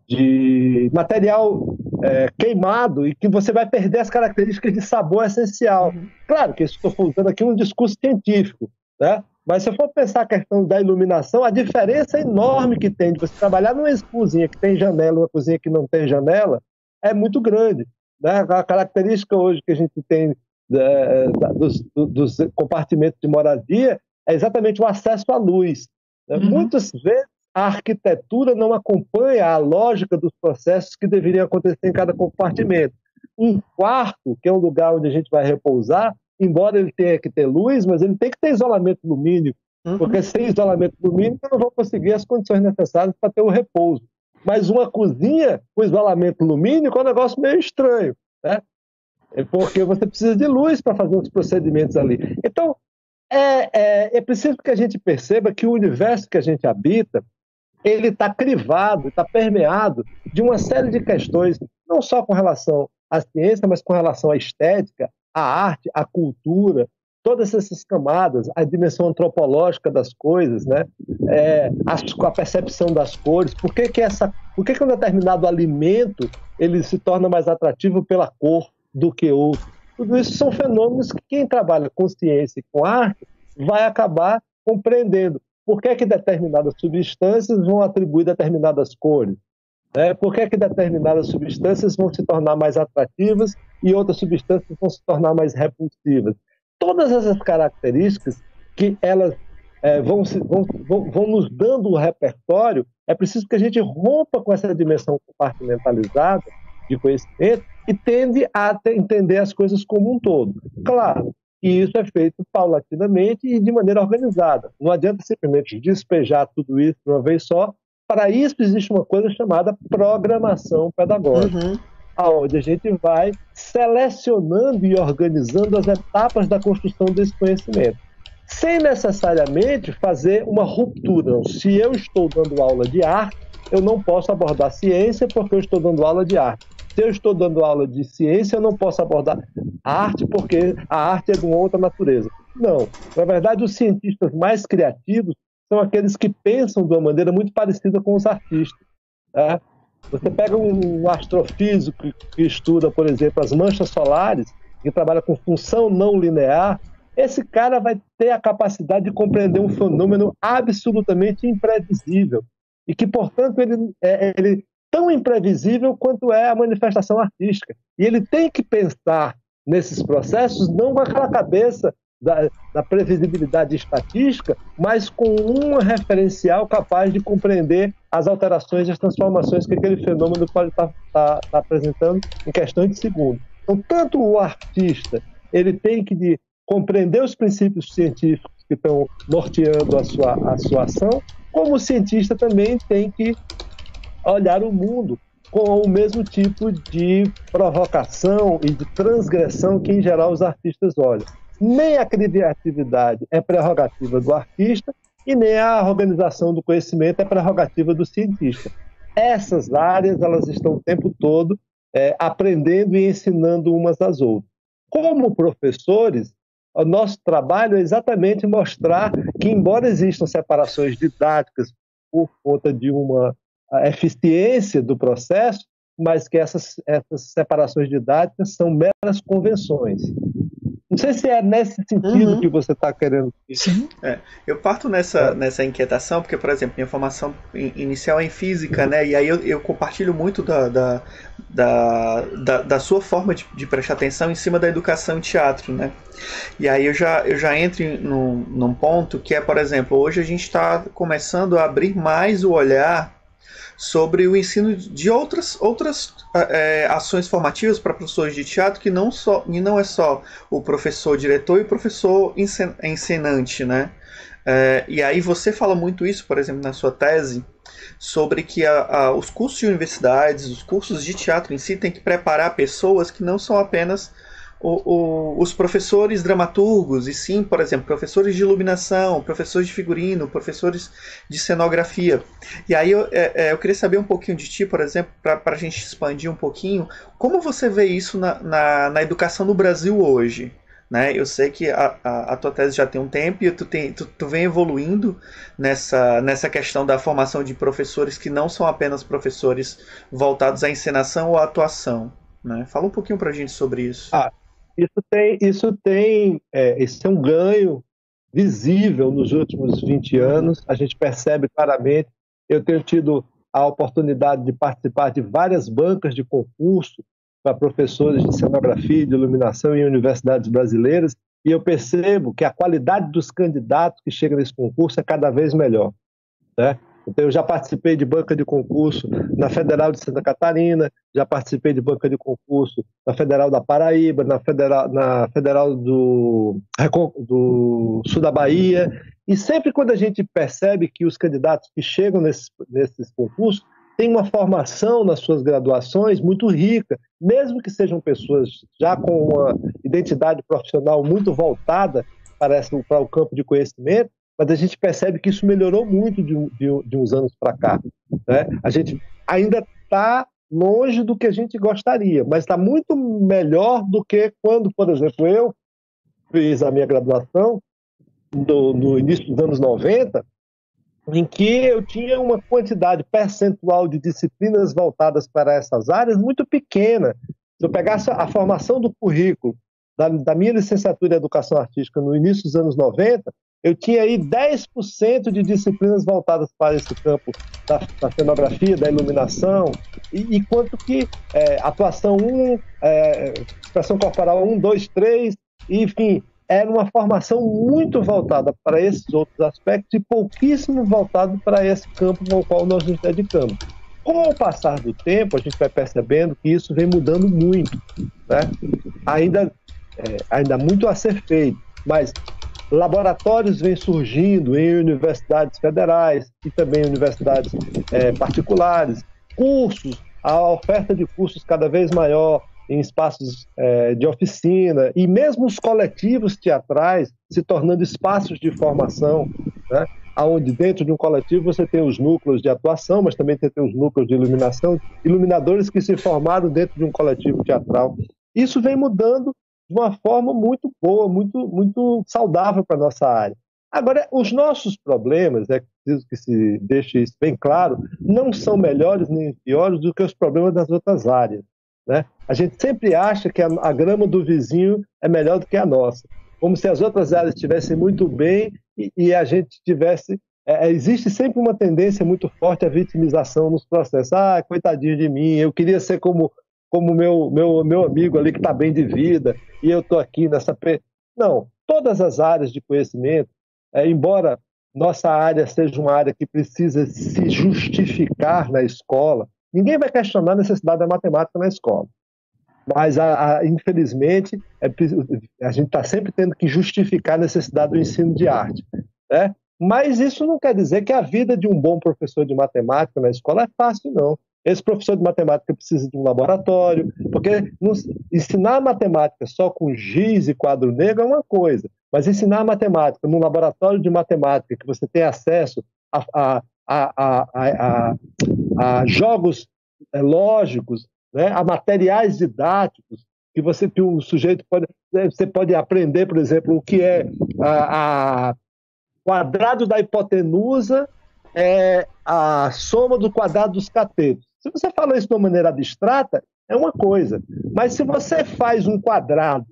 de material é, queimado e que você vai perder as características de sabor essencial. Uhum. Claro que estou usando aqui um discurso científico, né? mas se eu for pensar a questão da iluminação, a diferença enorme que tem de você trabalhar numa cozinha que tem janela e uma cozinha que não tem janela é muito grande. Né? A característica hoje que a gente tem é, dos, dos, compartimentos de moradia é exatamente o acesso à luz. Né? Uhum. Muitas vezes a arquitetura não acompanha a lógica dos processos que deveriam acontecer em cada compartimento. um quarto, que é um lugar onde a gente vai repousar, embora ele tenha que ter luz, mas ele tem que ter isolamento lumínico, uhum. porque sem isolamento lumínico eu não vou conseguir as condições necessárias para ter o repouso. Mas uma cozinha com isolamento lumínico é um negócio meio estranho, né? É porque você precisa de luz para fazer os procedimentos ali. Então, é, é, é preciso que a gente perceba que o universo que a gente habita, ele está crivado, está permeado de uma série de questões, não só com relação à ciência, mas com relação à estética, à arte, à cultura, todas essas camadas, a dimensão antropológica das coisas, né? É, a, a, percepção das cores, por que, que, essa, por que, que um determinado alimento ele se torna mais atrativo pela cor do que outro? Tudo isso são fenômenos que quem trabalha com ciência e com arte vai acabar compreendendo. Por que, que determinadas substâncias vão atribuir determinadas cores? Né? Por que, que determinadas substâncias vão se tornar mais atrativas e outras substâncias vão se tornar mais repulsivas? Todas essas características que elas é, vão, vão, vão, vão, nos dando o repertório, é preciso que a gente rompa com essa dimensão compartimentalizada de conhecimento e tende a entender as coisas como um todo. Claro, e isso é feito paulatinamente e de maneira organizada. Não adianta simplesmente despejar tudo isso de uma vez só. Para isso existe uma coisa chamada programação pedagógica, uhum. onde a gente vai selecionando e organizando as etapas da construção desse conhecimento, sem necessariamente fazer uma ruptura. Se eu estou dando aula de arte, eu não posso abordar ciência porque eu estou dando aula de arte se eu estou dando aula de ciência, eu não posso abordar arte porque a arte é de uma outra natureza. Não. Na verdade, os cientistas mais criativos são aqueles que pensam de uma maneira muito parecida com os artistas. Né? Você pega um astrofísico que estuda, por exemplo, as manchas solares, que trabalha com função não linear, esse cara vai ter a capacidade de compreender um fenômeno absolutamente imprevisível e que, portanto, ele, é, ele tão imprevisível quanto é a manifestação artística. E ele tem que pensar nesses processos não com aquela cabeça da, da, previsibilidade estatística, mas com um referencial capaz de compreender as alterações e as transformações que aquele fenômeno pode estar tá, tá, tá apresentando em questões de segundos. Então, tanto o artista ele tem que de, compreender os princípios científicos que estão norteando a sua, a sua ação, como o cientista também tem que olhar o mundo com o mesmo tipo de provocação e de transgressão que, em geral, os artistas olham. Nem a criatividade é prerrogativa do artista e nem a organização do conhecimento é prerrogativa do cientista. Essas áreas elas estão o tempo todo é, aprendendo e ensinando umas às outras. Como professores, o nosso trabalho é exatamente mostrar que, embora existam separações didáticas por conta de uma a eficiência do processo, mas que essas, essas separações didáticas são meras convenções. Não sei se é nesse sentido uhum. que você está querendo. Sim. É, eu parto nessa, é. nessa inquietação, porque, por exemplo, minha formação inicial é em física, uhum. né? E aí eu, eu compartilho muito da, da, da, da, da sua forma de, de, prestar atenção em cima da educação em teatro, né? E aí eu já, eu já entro num, num ponto que é, por exemplo, hoje a gente está começando a abrir mais o olhar sobre o ensino de outras, outras é, ações formativas para professores de teatro que não, só, e não é só o professor diretor e o professor encenante, né? É, e aí você fala muito isso, por exemplo, na sua tese, sobre que a, a, os cursos de universidades, os cursos de teatro em si, têm que preparar pessoas que não são apenas o, o, os professores dramaturgos, e sim, por exemplo, professores de iluminação, professores de figurino, professores de cenografia. E aí eu, é, é eu queria saber um pouquinho de ti, por exemplo, para a gente expandir um pouquinho, como você vê isso na, na, na educação no Brasil hoje? Né? Eu sei que a, a, a, tua tese já tem um tempo e tu, tem, tu, tu vem evoluindo nessa, nessa questão da formação de professores que não são apenas professores voltados à encenação ou à atuação. Né? Fala um pouquinho para a gente sobre isso. Ah, isso tem, isso tem, é, esse é um ganho visível nos últimos 20 anos. A gente percebe claramente. Eu tenho tido a oportunidade de participar de várias bancas de concurso para professores de cenografia de iluminação em universidades brasileiras e eu percebo que a qualidade dos candidatos que chegam nesse concurso é cada vez melhor. Né? Então, eu já participei de banca de concurso na Federal de Santa Catarina, já participei de banca de concurso na Federal da Paraíba, na Federal, na Federal do, do Sul da Bahia. E sempre quando a gente percebe que os candidatos que chegam nesses, nesses concursos têm uma formação nas suas graduações muito rica, mesmo que sejam pessoas já com uma identidade profissional muito voltada para, essa, para o campo de conhecimento, mas a gente percebe que isso melhorou muito de, de, de uns anos para cá. Né? A gente ainda está longe do que a gente gostaria, mas está muito melhor do que quando, por exemplo, eu fiz a minha graduação no, no início dos anos 90, em que eu tinha uma quantidade percentual de disciplinas voltadas para essas áreas muito pequena. Se eu pegasse a formação do currículo da, da minha licenciatura em Educação Artística no início dos anos 90, eu tinha aí 10% de disciplinas voltadas para esse campo da, da cenografia, da iluminação, e, e quanto que é, atuação 1, é, expressão corporal 1, 2, 3, enfim, era uma formação muito voltada para esses outros aspectos e pouquíssimo voltado para esse campo ao qual nós nos dedicamos. Com o passar do tempo, a gente vai percebendo que isso vem mudando muito. Né? Ainda, é, ainda muito a ser feito, mas laboratórios vêm surgindo em universidades federais e também universidades é, particulares, cursos, a oferta de cursos cada vez maior em espaços é, de oficina e mesmo os coletivos teatrais se tornando espaços de formação, né? onde dentro de um coletivo você tem os núcleos de atuação, mas também tem os núcleos de iluminação, iluminadores que se formaram dentro de um coletivo teatral. Isso vem mudando de uma forma muito boa, muito, muito saudável para a nossa área. Agora, os nossos problemas, é preciso que se deixe isso bem claro, não são melhores nem piores do que os problemas das outras áreas. Né? A gente sempre acha que a, a grama do vizinho é melhor do que a nossa, como se as outras áreas estivessem muito bem e, e a gente tivesse. É, é, existe sempre uma tendência muito forte à vitimização nos processos. Ah, coitadinho de mim, eu queria ser como como meu meu meu amigo ali que está bem de vida e eu estou aqui nessa. Não, todas as áreas de conhecimento, é, embora nossa área seja uma área que precisa se justificar na escola, Ninguém vai questionar a necessidade da matemática na escola. Mas, a, a, infelizmente, é, a gente está sempre tendo que justificar a necessidade do ensino de arte. Né? Mas isso não quer dizer que a vida de um bom professor de matemática na escola é fácil, não. Esse professor de matemática precisa de um laboratório, porque ensinar matemática só com giz e quadro negro é uma coisa, mas ensinar matemática num laboratório de matemática que você tem acesso a, a, a, a, jogos é, lógicos, né, a materiais didáticos que você que um sujeito pode né, você pode aprender, por exemplo, o que é a, a quadrado da hipotenusa é a soma do quadrado dos catetos. Se você fala isso de uma maneira abstrata, é uma coisa. Mas se você faz um quadrado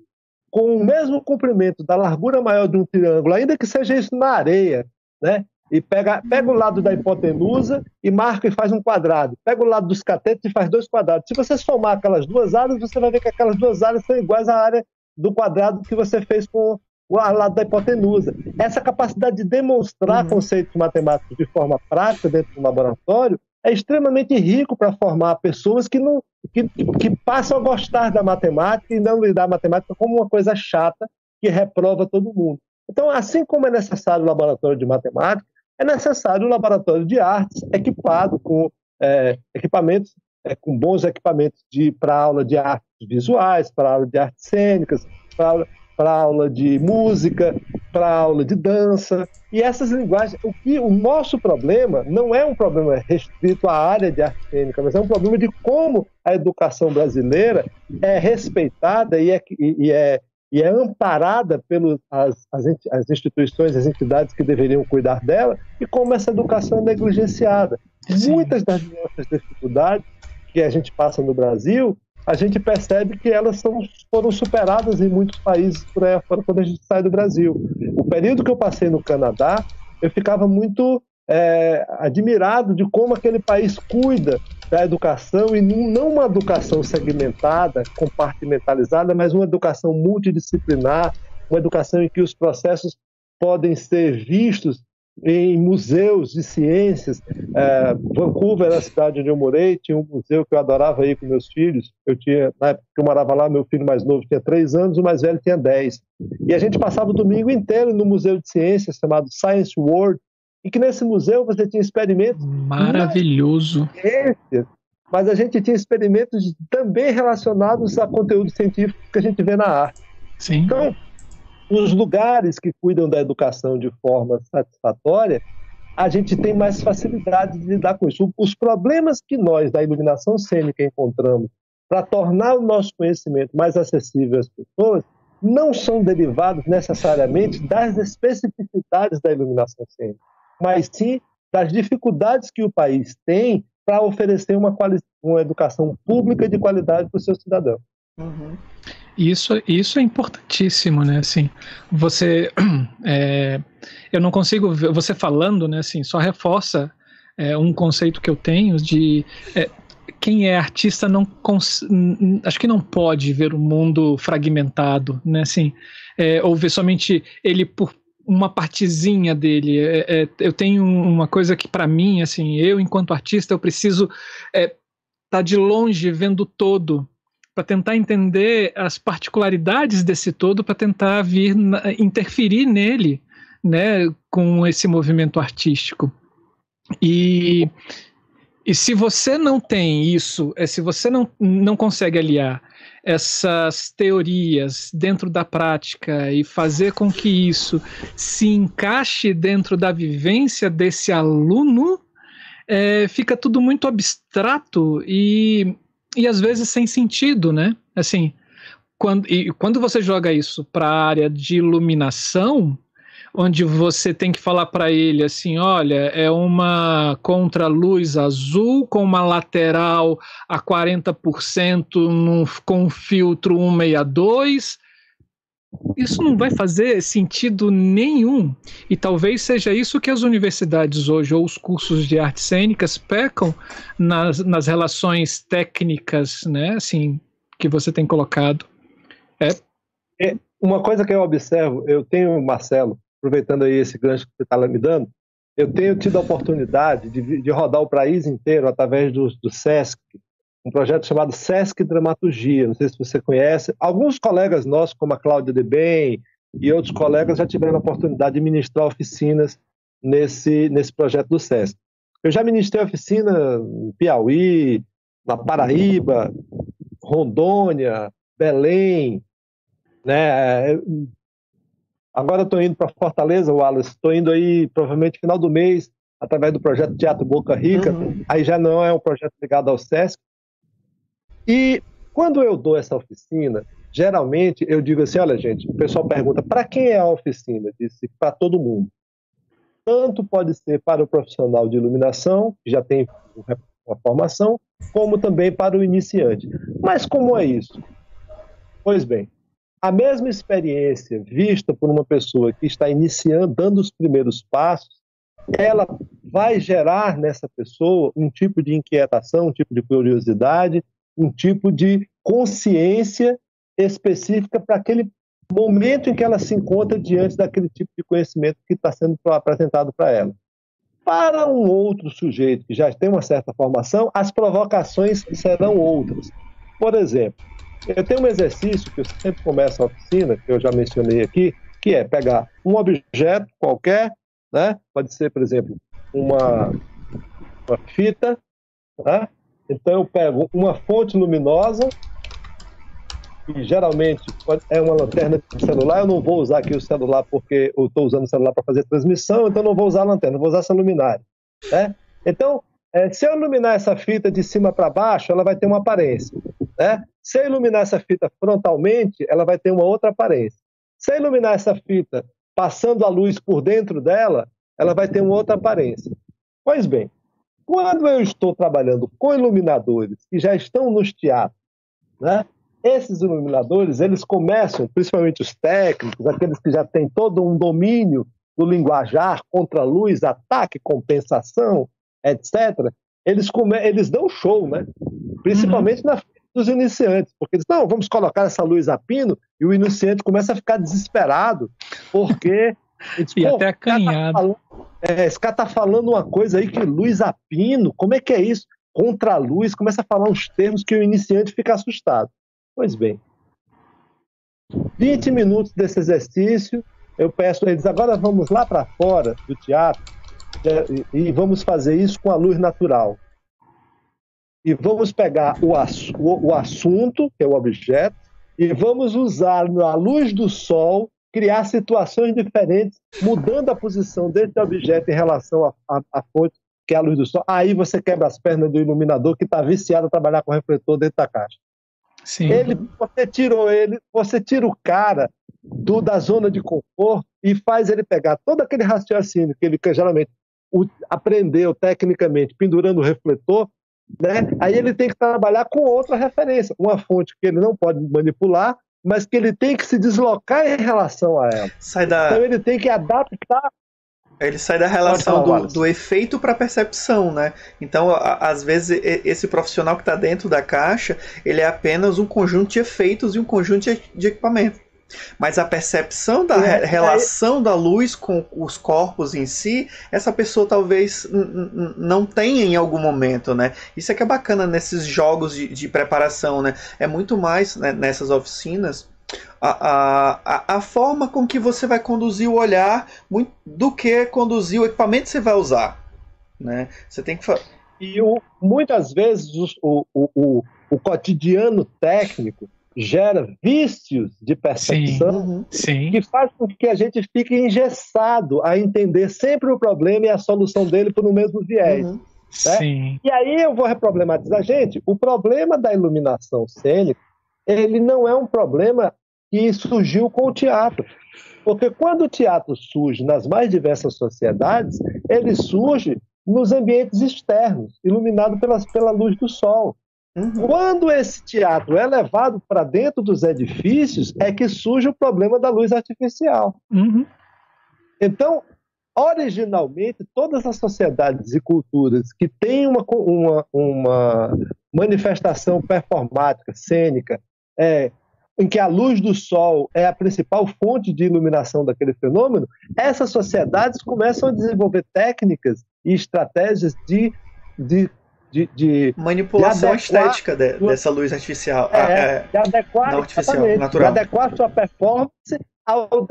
com o mesmo comprimento da largura maior de um triângulo, ainda que seja isso na areia, né? e pega, pega o lado da hipotenusa e marca e faz um quadrado. Pega o lado dos catetos e faz dois quadrados. Se você somar aquelas duas áreas, você vai ver que aquelas duas áreas são iguais à área do quadrado que você fez com o lado da hipotenusa. Essa capacidade de demonstrar uhum. conceitos matemáticos de forma prática dentro do laboratório é extremamente rico para formar pessoas que, não, que, que passam a gostar da matemática e não lidar a matemática como uma coisa chata que reprova todo mundo. Então, assim como é necessário o laboratório de matemática, é necessário um laboratório de artes equipado com é, equipamentos, é, com bons equipamentos para aula de artes visuais, para aula de artes cênicas, para aula de música, para aula de dança. E essas linguagens, o que o nosso problema não é um problema restrito à área de arte cênica, mas é um problema de como a educação brasileira é respeitada e é, e é e é amparada pelas as, as, instituições, as entidades que deveriam cuidar dela, e como essa educação é negligenciada. Sim. Muitas das nossas dificuldades que a gente passa no Brasil, a gente percebe que elas são, foram superadas em muitos países por aí fora quando a gente sai do Brasil. O período que eu passei no Canadá, eu ficava muito é, admirado de como aquele país cuida da educação e não uma educação segmentada, compartimentalizada, mas uma educação multidisciplinar, uma educação em que os processos podem ser vistos em museus de ciências. É, Vancouver era a cidade onde eu morei, tinha um museu que eu adorava ir com meus filhos. Eu tinha, na época que eu morava lá, meu filho mais novo tinha três anos, o mais velho tinha dez. E a gente passava o domingo inteiro no museu de ciências chamado Science World, e que nesse museu você tinha experimentos maravilhoso. Mas a gente tinha experimentos também relacionados a conteúdo científico que a gente vê na arte. Sim. Então, os lugares que cuidam da educação de forma satisfatória, a gente tem mais facilidade de lidar com isso. Os problemas que nós, da iluminação cênica, encontramos para tornar o nosso conhecimento mais acessível às pessoas, não são derivados necessariamente das especificidades da iluminação cênica, mas sim das dificuldades que o país tem para oferecer uma, uma educação pública de qualidade para o seu cidadão. Uhum. Isso, isso é importantíssimo, né? Assim, você, *clears throat* é, eu não consigo, você falando, né? Assim, só reforça é, um conceito que eu tenho de é, quem é artista não acho que não pode ver o mundo fragmentado, né? Assim, é, ou ver somente ele por uma partezinha dele. É, é, eu tenho uma coisa que para mim, assim, eu enquanto artista eu preciso estar tá de longe vendo todo para tentar entender as particularidades desse todo, para tentar vir na, interferir nele, né, com esse movimento artístico. E, e se você não tem isso, é, se você não, não consegue aliar essas teorias dentro da prática e fazer com que isso se encaixe dentro da vivência desse aluno, é, fica tudo muito abstrato e e às vezes sem sentido, né? Assim, quando, e quando você joga isso para a área de iluminação, onde você tem que falar para ele assim, olha, é uma contraluz azul com uma lateral a 40% no, com filtro 162, isso não vai fazer sentido nenhum. E talvez seja isso que as universidades hoje, ou os cursos de artes cênicas, pecam nas, nas relações técnicas, né? Assim, que você tem colocado. É. é. Uma coisa que eu observo, eu tenho, Marcelo, aproveitando aí esse gancho que você está me dando, eu tenho tido a oportunidade de, de rodar o país inteiro através do, do SESC, um projeto chamado Sesc Dramaturgia, não sei se você conhece. Alguns colegas nossos, como a Cláudia de Bem e outros colegas, já tiveram a oportunidade de ministrar oficinas nesse, nesse projeto do Sesc. Eu já ministrei oficina em Piauí, na Paraíba, Rondônia, Belém, né? Agora estou indo para Fortaleza, Wallace. Estou indo aí provavelmente final do mês através do projeto Teatro Boca Rica. Uhum. Aí já não é um projeto ligado ao SESC, e quando eu dou essa oficina, geralmente eu digo assim: olha, gente, o pessoal pergunta para quem é a oficina? Disse para todo mundo. Tanto pode ser para o profissional de iluminação, que já tem uma formação, como também para o iniciante. Mas como é isso? Pois bem, a mesma experiência vista por uma pessoa que está iniciando, dando os primeiros passos, ela vai gerar nessa pessoa um tipo de inquietação, um tipo de curiosidade, um tipo de consciência específica para aquele momento em que ela se encontra diante daquele tipo de conhecimento que está sendo apresentado para ela. Para um outro sujeito que já tem uma certa formação, as provocações serão outras. Por exemplo, eu tenho um exercício que eu sempre começo a oficina, que eu já mencionei aqui, que é pegar um objeto qualquer, né? pode ser, por exemplo, uma, uma fita, né? Então eu pego uma fonte luminosa, que geralmente é uma lanterna de celular. Eu não vou usar aqui o celular porque eu estou usando o celular para fazer transmissão, então não vou usar a lanterna, vou usar essa luminária. Né? Então, é, se eu iluminar essa fita de cima para baixo, ela vai ter uma aparência. Né? Se eu iluminar essa fita frontalmente, ela vai ter uma outra aparência. Se eu iluminar essa fita passando a luz por dentro dela, ela vai ter uma outra aparência. Pois bem, quando eu estou trabalhando com iluminadores que já estão nos teatros, né, esses iluminadores, eles começam, principalmente os técnicos, aqueles que já têm todo um domínio do linguajar, contra-luz, ataque, compensação, etc., eles, come... eles dão show, né? Principalmente uhum. na frente dos iniciantes, porque eles, não, vamos colocar essa luz a pino, e o iniciante começa a ficar desesperado, porque Disse, e até acanhado. Tá é, esse cara tá falando uma coisa aí que luz a pino, como é que é isso? Contra a luz, começa a falar uns termos que o iniciante fica assustado. Pois bem, 20 minutos desse exercício, eu peço a eles, agora vamos lá para fora do teatro e vamos fazer isso com a luz natural. E vamos pegar o, o, o assunto, que é o objeto, e vamos usar a luz do sol criar situações diferentes, mudando a posição desse objeto em relação à fonte, que é a luz do sol. Aí você quebra as pernas do iluminador que está viciado a trabalhar com refletor dentro da caixa. Sim. Ele, você tirou ele, você tira o cara do, da zona de conforto e faz ele pegar todo aquele raciocínio que ele que geralmente o, aprendeu tecnicamente pendurando o refletor, né? Aí ele tem que trabalhar com outra referência, uma fonte que ele não pode manipular, mas que ele tem que se deslocar em relação a ela. Sai da... Então ele tem que adaptar. Ele sai da relação falar, do, do, efeito para a percepção, né? Então, a, às vezes, esse profissional que está dentro da caixa, ele é apenas um conjunto de efeitos e um conjunto de, de equipamento. Mas a percepção da é, relação é... da luz com os corpos em si, essa pessoa talvez não tenha em algum momento, né? Isso é que é bacana nesses jogos de, de preparação, né? É muito mais né, nessas oficinas a, a, a forma com que você vai conduzir o olhar muito, do que conduzir o equipamento que você vai usar. Né? Você tem que E o, muitas vezes o, o, o, o cotidiano técnico gera vícios de percepção uhum. sim, que faz com que a gente fique engessado a entender sempre o problema e a solução dele por um mesmo viés. Uhum. Né? E aí eu vou reproblematizar. Gente, o problema da iluminação cênica ele não é um problema que surgiu com o teatro. Porque quando o teatro surge nas mais diversas sociedades, ele surge nos ambientes externos, iluminado pela, pela luz do sol. Uhum. Quando esse teatro é levado para dentro dos edifícios, é que surge o problema da luz artificial. Uhum. Então, originalmente, todas as sociedades e culturas que têm uma, uma, uma manifestação performática, cênica, é, em que a luz do sol é a principal fonte de iluminação daquele fenômeno, essas sociedades começam a desenvolver técnicas e estratégias de, de, de, de manipulação de estética de, dessa luz artificial. É, ah, é, de adequar, artificial, natural. de adequar sua performance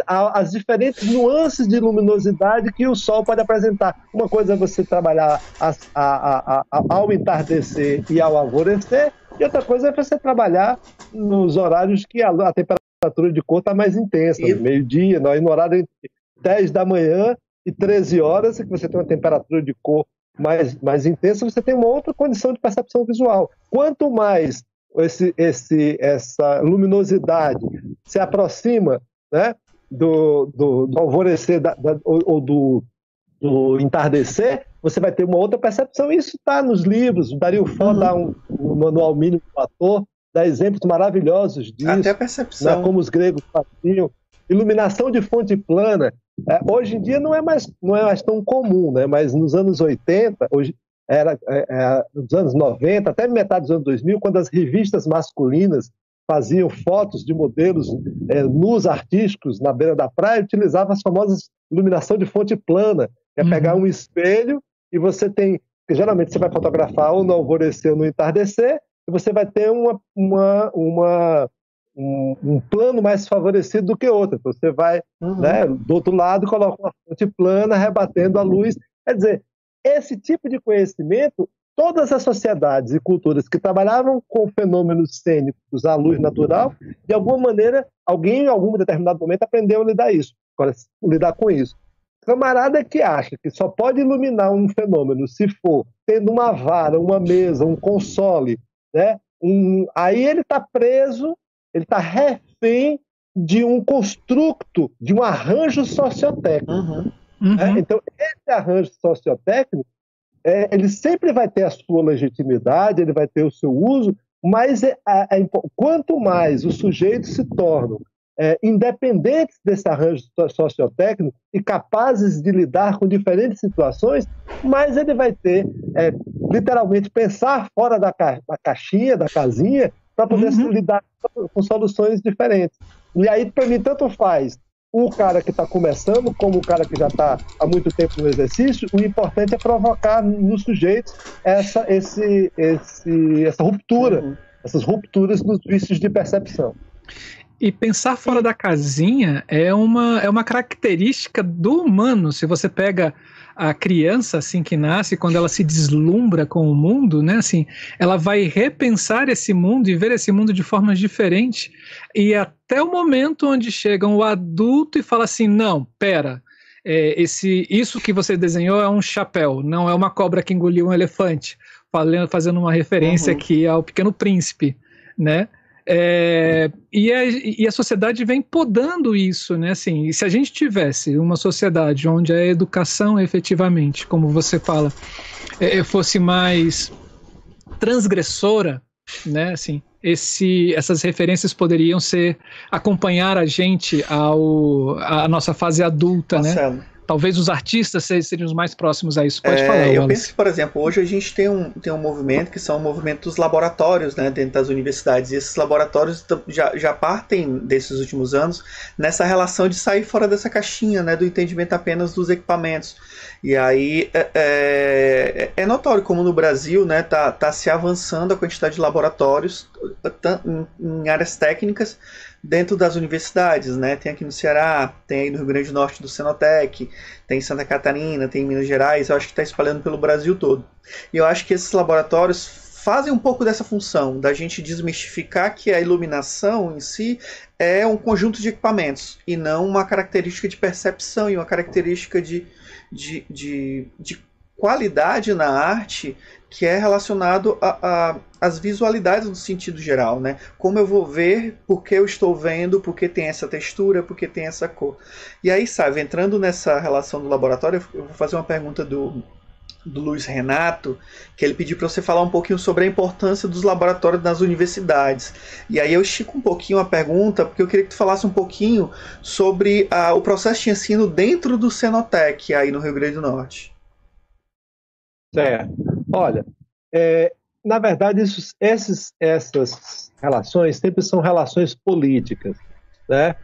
as diferentes nuances de luminosidade que o Sol pode apresentar. Uma coisa é você trabalhar a, a, a, ao entardecer e ao alvorecer, e outra coisa é você trabalhar nos horários que a, temperatura de cor está mais intensa, e... meio-dia, no horário entre 10 da manhã e 13 horas, que você tem uma temperatura de cor mais, mais intensa, você tem uma outra condição de percepção visual. Quanto mais esse, esse, essa luminosidade se aproxima né, do, do, do alvorecer da, da, ou, ou do, do, entardecer, você vai ter uma outra percepção. Isso está nos livros. O Dario Fó uhum. dá um, um, manual mínimo do ator, dá exemplos maravilhosos disso. Até a percepção. Né, como os gregos faziam. Iluminação de fonte plana. É, hoje em dia não é, mais, não é mais tão comum, né? mas nos anos 80, hoje, era, é, é, nos anos 90, até metade dos anos 2000, quando as revistas masculinas faziam fotos de modelos é, nus artísticos na beira da praia, utilizava as famosas iluminação de fonte plana, é uhum. pegar um espelho e você tem, geralmente você vai fotografar ou no alvorecer ou no entardecer, e você vai ter uma, uma, uma um, um, plano mais favorecido do que outro. Então você vai uhum. né, do outro lado coloca uma fonte plana rebatendo a luz. Quer dizer, esse tipo de conhecimento todas as sociedades e culturas que trabalhavam com fenômenos cênicos à luz natural, de alguma maneira, alguém em algum determinado momento aprendeu a lidar isso, lidar com isso. Camarada que acha que só pode iluminar um fenômeno se for tendo uma vara, uma mesa, um console, né? Um, aí ele está preso, ele está refém de um construto, de um arranjo sociotécnico. Uhum. Né? Uhum. Então, esse arranjo sociotécnico é, ele sempre vai ter a sua legitimidade, ele vai ter o seu uso, mas é, é, é quanto mais os sujeitos se tornam é, independentes desse arranjo sociotécnico e capazes de lidar com diferentes situações, mais ele vai ter, é, literalmente, pensar fora da, ca da caixinha, da casinha, para poder uhum. lidar com soluções diferentes. E aí, para mim, tanto faz o cara que está começando, como o cara que já está há muito tempo no exercício, o importante é provocar nos sujeitos essa, esse, esse, essa ruptura, uhum. essas rupturas nos vícios de percepção. E pensar fora da casinha é uma, é uma característica do humano. Se você pega a criança assim que nasce, quando ela se deslumbra com o mundo, né, assim, ela vai repensar esse mundo e ver esse mundo de formas diferentes. E até o momento onde chega o adulto e fala assim: "Não, pera, é, esse, isso que você desenhou é um chapéu, não é uma cobra que engoliu um elefante", falando, fazendo uma referência uhum. aqui ao Pequeno Príncipe, né? É, e, a, e, a, sociedade vem podando isso, né? Assim, se a gente tivesse uma sociedade onde a educação efetivamente, como você fala, é, fosse mais transgressora, né? Assim, esse, essas referências poderiam ser acompanhar a gente ao a nossa fase adulta, né? Marcelo. né? Talvez os artistas seriam os mais próximos a isso. Pode é, falar. Eu Wallace. penso que, por exemplo, hoje a gente tem um, tem um movimento que são o movimento dos laboratórios né, dentro das universidades. E esses laboratórios já, já partem desses últimos anos nessa relação de sair fora dessa caixinha, né, do entendimento apenas dos equipamentos. E aí é, é, é notório como no Brasil né, tá, tá se avançando a quantidade de laboratórios em, em áreas técnicas dentro das universidades, né? Tem aqui no Ceará, tem aí no Rio Grande do Norte do Senotec, tem em Santa Catarina, tem em Minas Gerais, eu acho que está espalhando pelo Brasil todo. E eu acho que esses laboratórios fazem um pouco dessa função, da gente desmistificar que a iluminação em si é um conjunto de equipamentos e não uma característica de percepção e uma característica de, de, de, de qualidade na arte que é relacionado às visualidades do sentido geral, né? Como eu vou ver, porque eu estou vendo, porque tem essa textura, porque tem essa cor. E aí, sabe, entrando nessa relação do laboratório, eu vou fazer uma pergunta do, do Luiz Renato, que ele pediu para você falar um pouquinho sobre a importância dos laboratórios nas universidades. E aí eu estico um pouquinho a pergunta, porque eu queria que tu falasse um pouquinho sobre o processo de ensino dentro do Cenotec, aí no Rio Grande do Norte. Certo. Olha, é, na verdade, isso, esses, essas relações sempre são relações políticas. Né?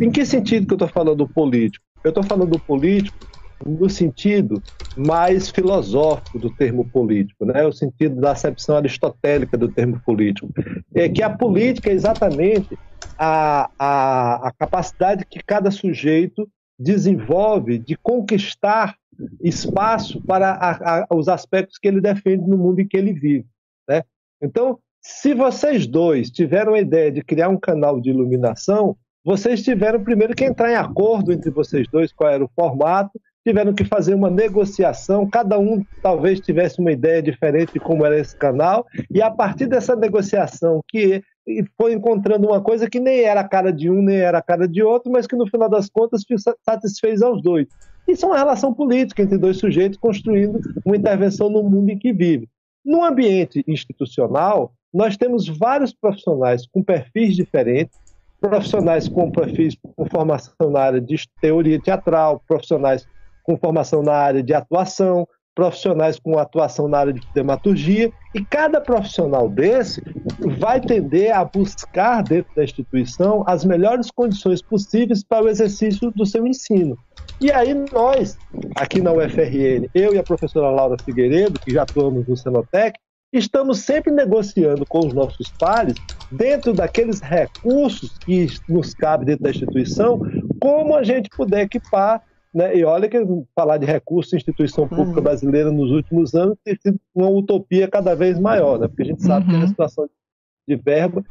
Em que sentido que eu estou falando político? Eu estou falando político no sentido mais filosófico do termo político, né? o sentido da acepção aristotélica do termo político. É que a política é exatamente a, a, a capacidade que cada sujeito desenvolve de conquistar espaço para a, a, os aspectos que ele defende no mundo em que ele vive. Né? Então, se vocês dois tiveram a ideia de criar um canal de iluminação, vocês tiveram primeiro que entrar em acordo entre vocês dois qual era o formato, tiveram que fazer uma negociação, cada um talvez tivesse uma ideia diferente de como era esse canal, e a partir dessa negociação que foi encontrando uma coisa que nem era a cara de um, nem era a cara de outro, mas que no final das contas satisfez aos dois. Isso é uma relação política entre dois sujeitos construindo uma intervenção no mundo em que vive. No ambiente institucional, nós temos vários profissionais com perfis diferentes, profissionais com perfis com formação na área de teoria teatral, profissionais com formação na área de atuação, profissionais com atuação na área de dramaturgia, e cada profissional desse vai tender a buscar dentro da instituição as melhores condições possíveis para o exercício do seu ensino. E aí nós, aqui na UFRN, eu e a professora Laura Figueiredo, que já atuamos no Senotec, estamos sempre negociando com os nossos pares, dentro daqueles recursos que nos cabe dentro da instituição, como a gente puder equipar. Né? E olha que falar de recursos instituição pública uhum. brasileira nos últimos anos tem sido uma utopia cada vez maior, né? porque a gente sabe uhum. que é a situação de verba.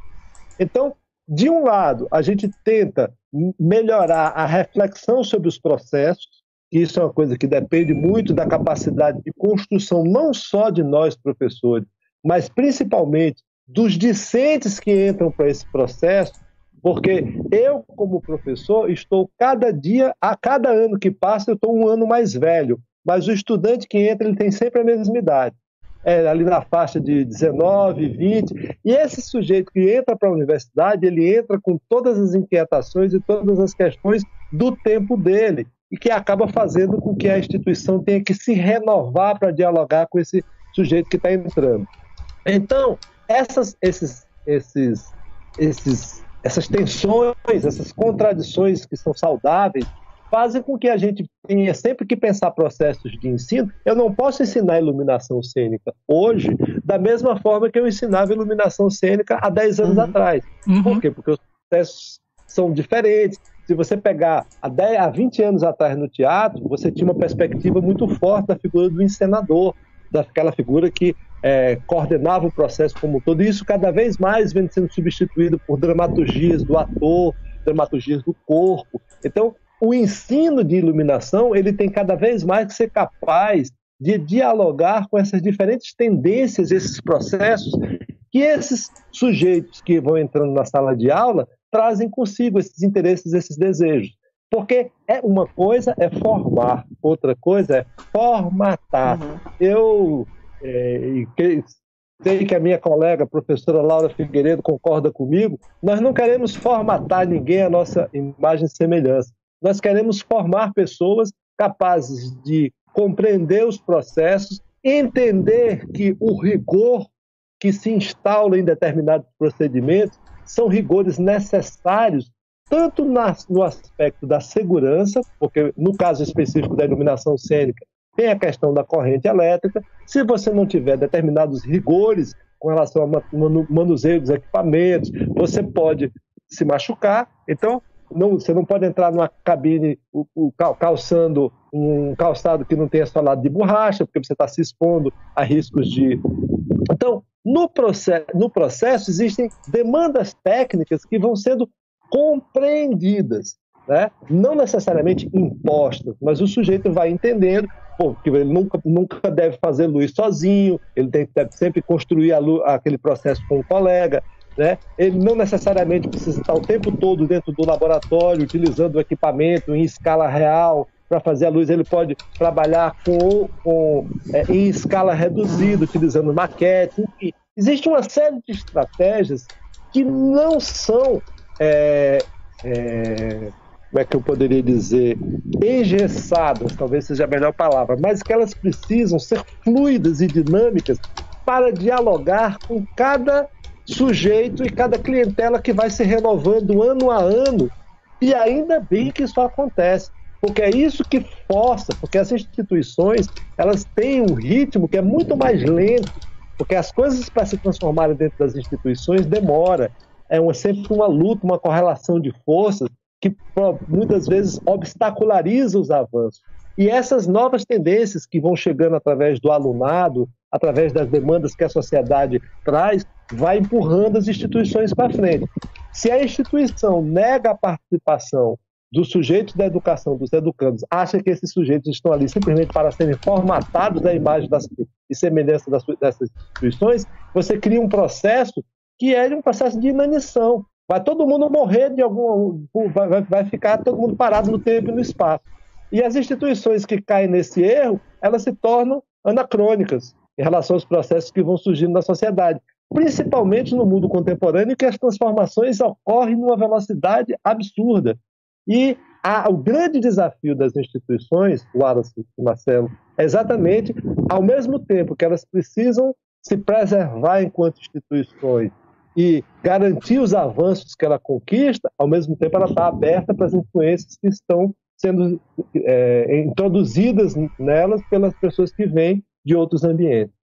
Então, de um lado, a gente tenta melhorar a reflexão sobre os processos, isso é uma coisa que depende muito da capacidade de construção não só de nós professores, mas principalmente dos discentes que entram para esse processo, porque eu, como professor, estou cada dia, a cada ano que passa, eu estou um ano mais velho, mas o estudante que entra, ele tem sempre a mesma idade é, ali na faixa de 19, 20. E esse sujeito que entra para a universidade, ele entra com todas as inquietações e todas as questões do tempo dele, e que acaba fazendo com que a instituição tenha que se renovar para dialogar com esse sujeito que está entrando. Então, essas, esses, esses, esses essas tensões, essas contradições que são saudáveis, fazem com que a gente tenha sempre que pensar processos de ensino. Eu não posso ensinar iluminação cênica hoje da mesma forma que eu ensinava iluminação cênica há 10 anos uhum. atrás. Uhum. Por quê? Porque os processos são diferentes. Se você pegar há, 10, há 20 anos atrás no teatro, você tinha uma perspectiva muito forte da figura do encenador, daquela figura que é, coordenava o processo como um todo. E isso cada vez mais vem sendo substituído por dramaturgias do ator, dramaturgias do corpo. Então, o ensino de iluminação ele tem cada vez mais que ser capaz de dialogar com essas diferentes tendências, esses processos que esses sujeitos que vão entrando na sala de aula trazem consigo esses interesses, esses desejos. Porque é uma coisa é formar, outra coisa é formatar. Uhum. Eu é, sei que a minha colega, a professora Laura Figueiredo, concorda comigo. Nós não queremos formatar ninguém a nossa imagem e semelhança. Nós queremos formar pessoas capazes de compreender os processos, entender que o rigor que se instala em determinados procedimentos são rigores necessários tanto no aspecto da segurança, porque no caso específico da iluminação cênica tem a questão da corrente elétrica. Se você não tiver determinados rigores com relação ao manuseio dos equipamentos, você pode se machucar. Então, não, você não pode entrar numa cabine o, o, calçando um calçado que não tenha solado de borracha, porque você está se expondo a riscos de. Então, no processo, no processo existem demandas técnicas que vão sendo compreendidas, né? não necessariamente impostas, mas o sujeito vai entendendo pô, que ele nunca, nunca deve fazer luz sozinho, ele tem, deve sempre construir luz, aquele processo com um colega, né? Ele não necessariamente precisa estar o tempo todo dentro do laboratório, utilizando o equipamento em escala real para fazer a luz. Ele pode trabalhar com, com é, em escala reduzida, utilizando maquete. Enfim, existe uma série de estratégias que não são é, é, como é que eu poderia dizer, engessadas, talvez seja a melhor palavra, mas que elas precisam ser fluidas e dinâmicas para dialogar com cada sujeito e cada clientela que vai se renovando ano a ano. E ainda bem que isso acontece, porque é isso que força, porque as instituições elas têm um ritmo que é muito mais lento, porque as coisas para se transformarem dentro das instituições demora. É uma, sempre uma luta, uma correlação de forças que muitas vezes obstaculariza os avanços. E essas novas tendências que vão chegando através do alunado, através das demandas que a sociedade traz, vai empurrando as instituições para frente. Se a instituição nega a participação dos sujeitos da educação, dos educandos, acha que esses sujeitos estão ali simplesmente para serem formatados da imagem das, e semelhança das, dessas instituições, você cria um processo que é um processo de inanição. Vai todo mundo morrer de algum. Vai, vai ficar todo mundo parado no tempo e no espaço. E as instituições que caem nesse erro, elas se tornam anacrônicas em relação aos processos que vão surgindo na sociedade principalmente no mundo contemporâneo, que as transformações ocorrem numa velocidade absurda. E a, o grande desafio das instituições, Wallace e Marcelo, é exatamente, ao mesmo tempo que elas precisam se preservar enquanto instituições e garantir os avanços que ela conquista, ao mesmo tempo ela está aberta para as influências que estão sendo é, introduzidas nelas pelas pessoas que vêm de outros ambientes.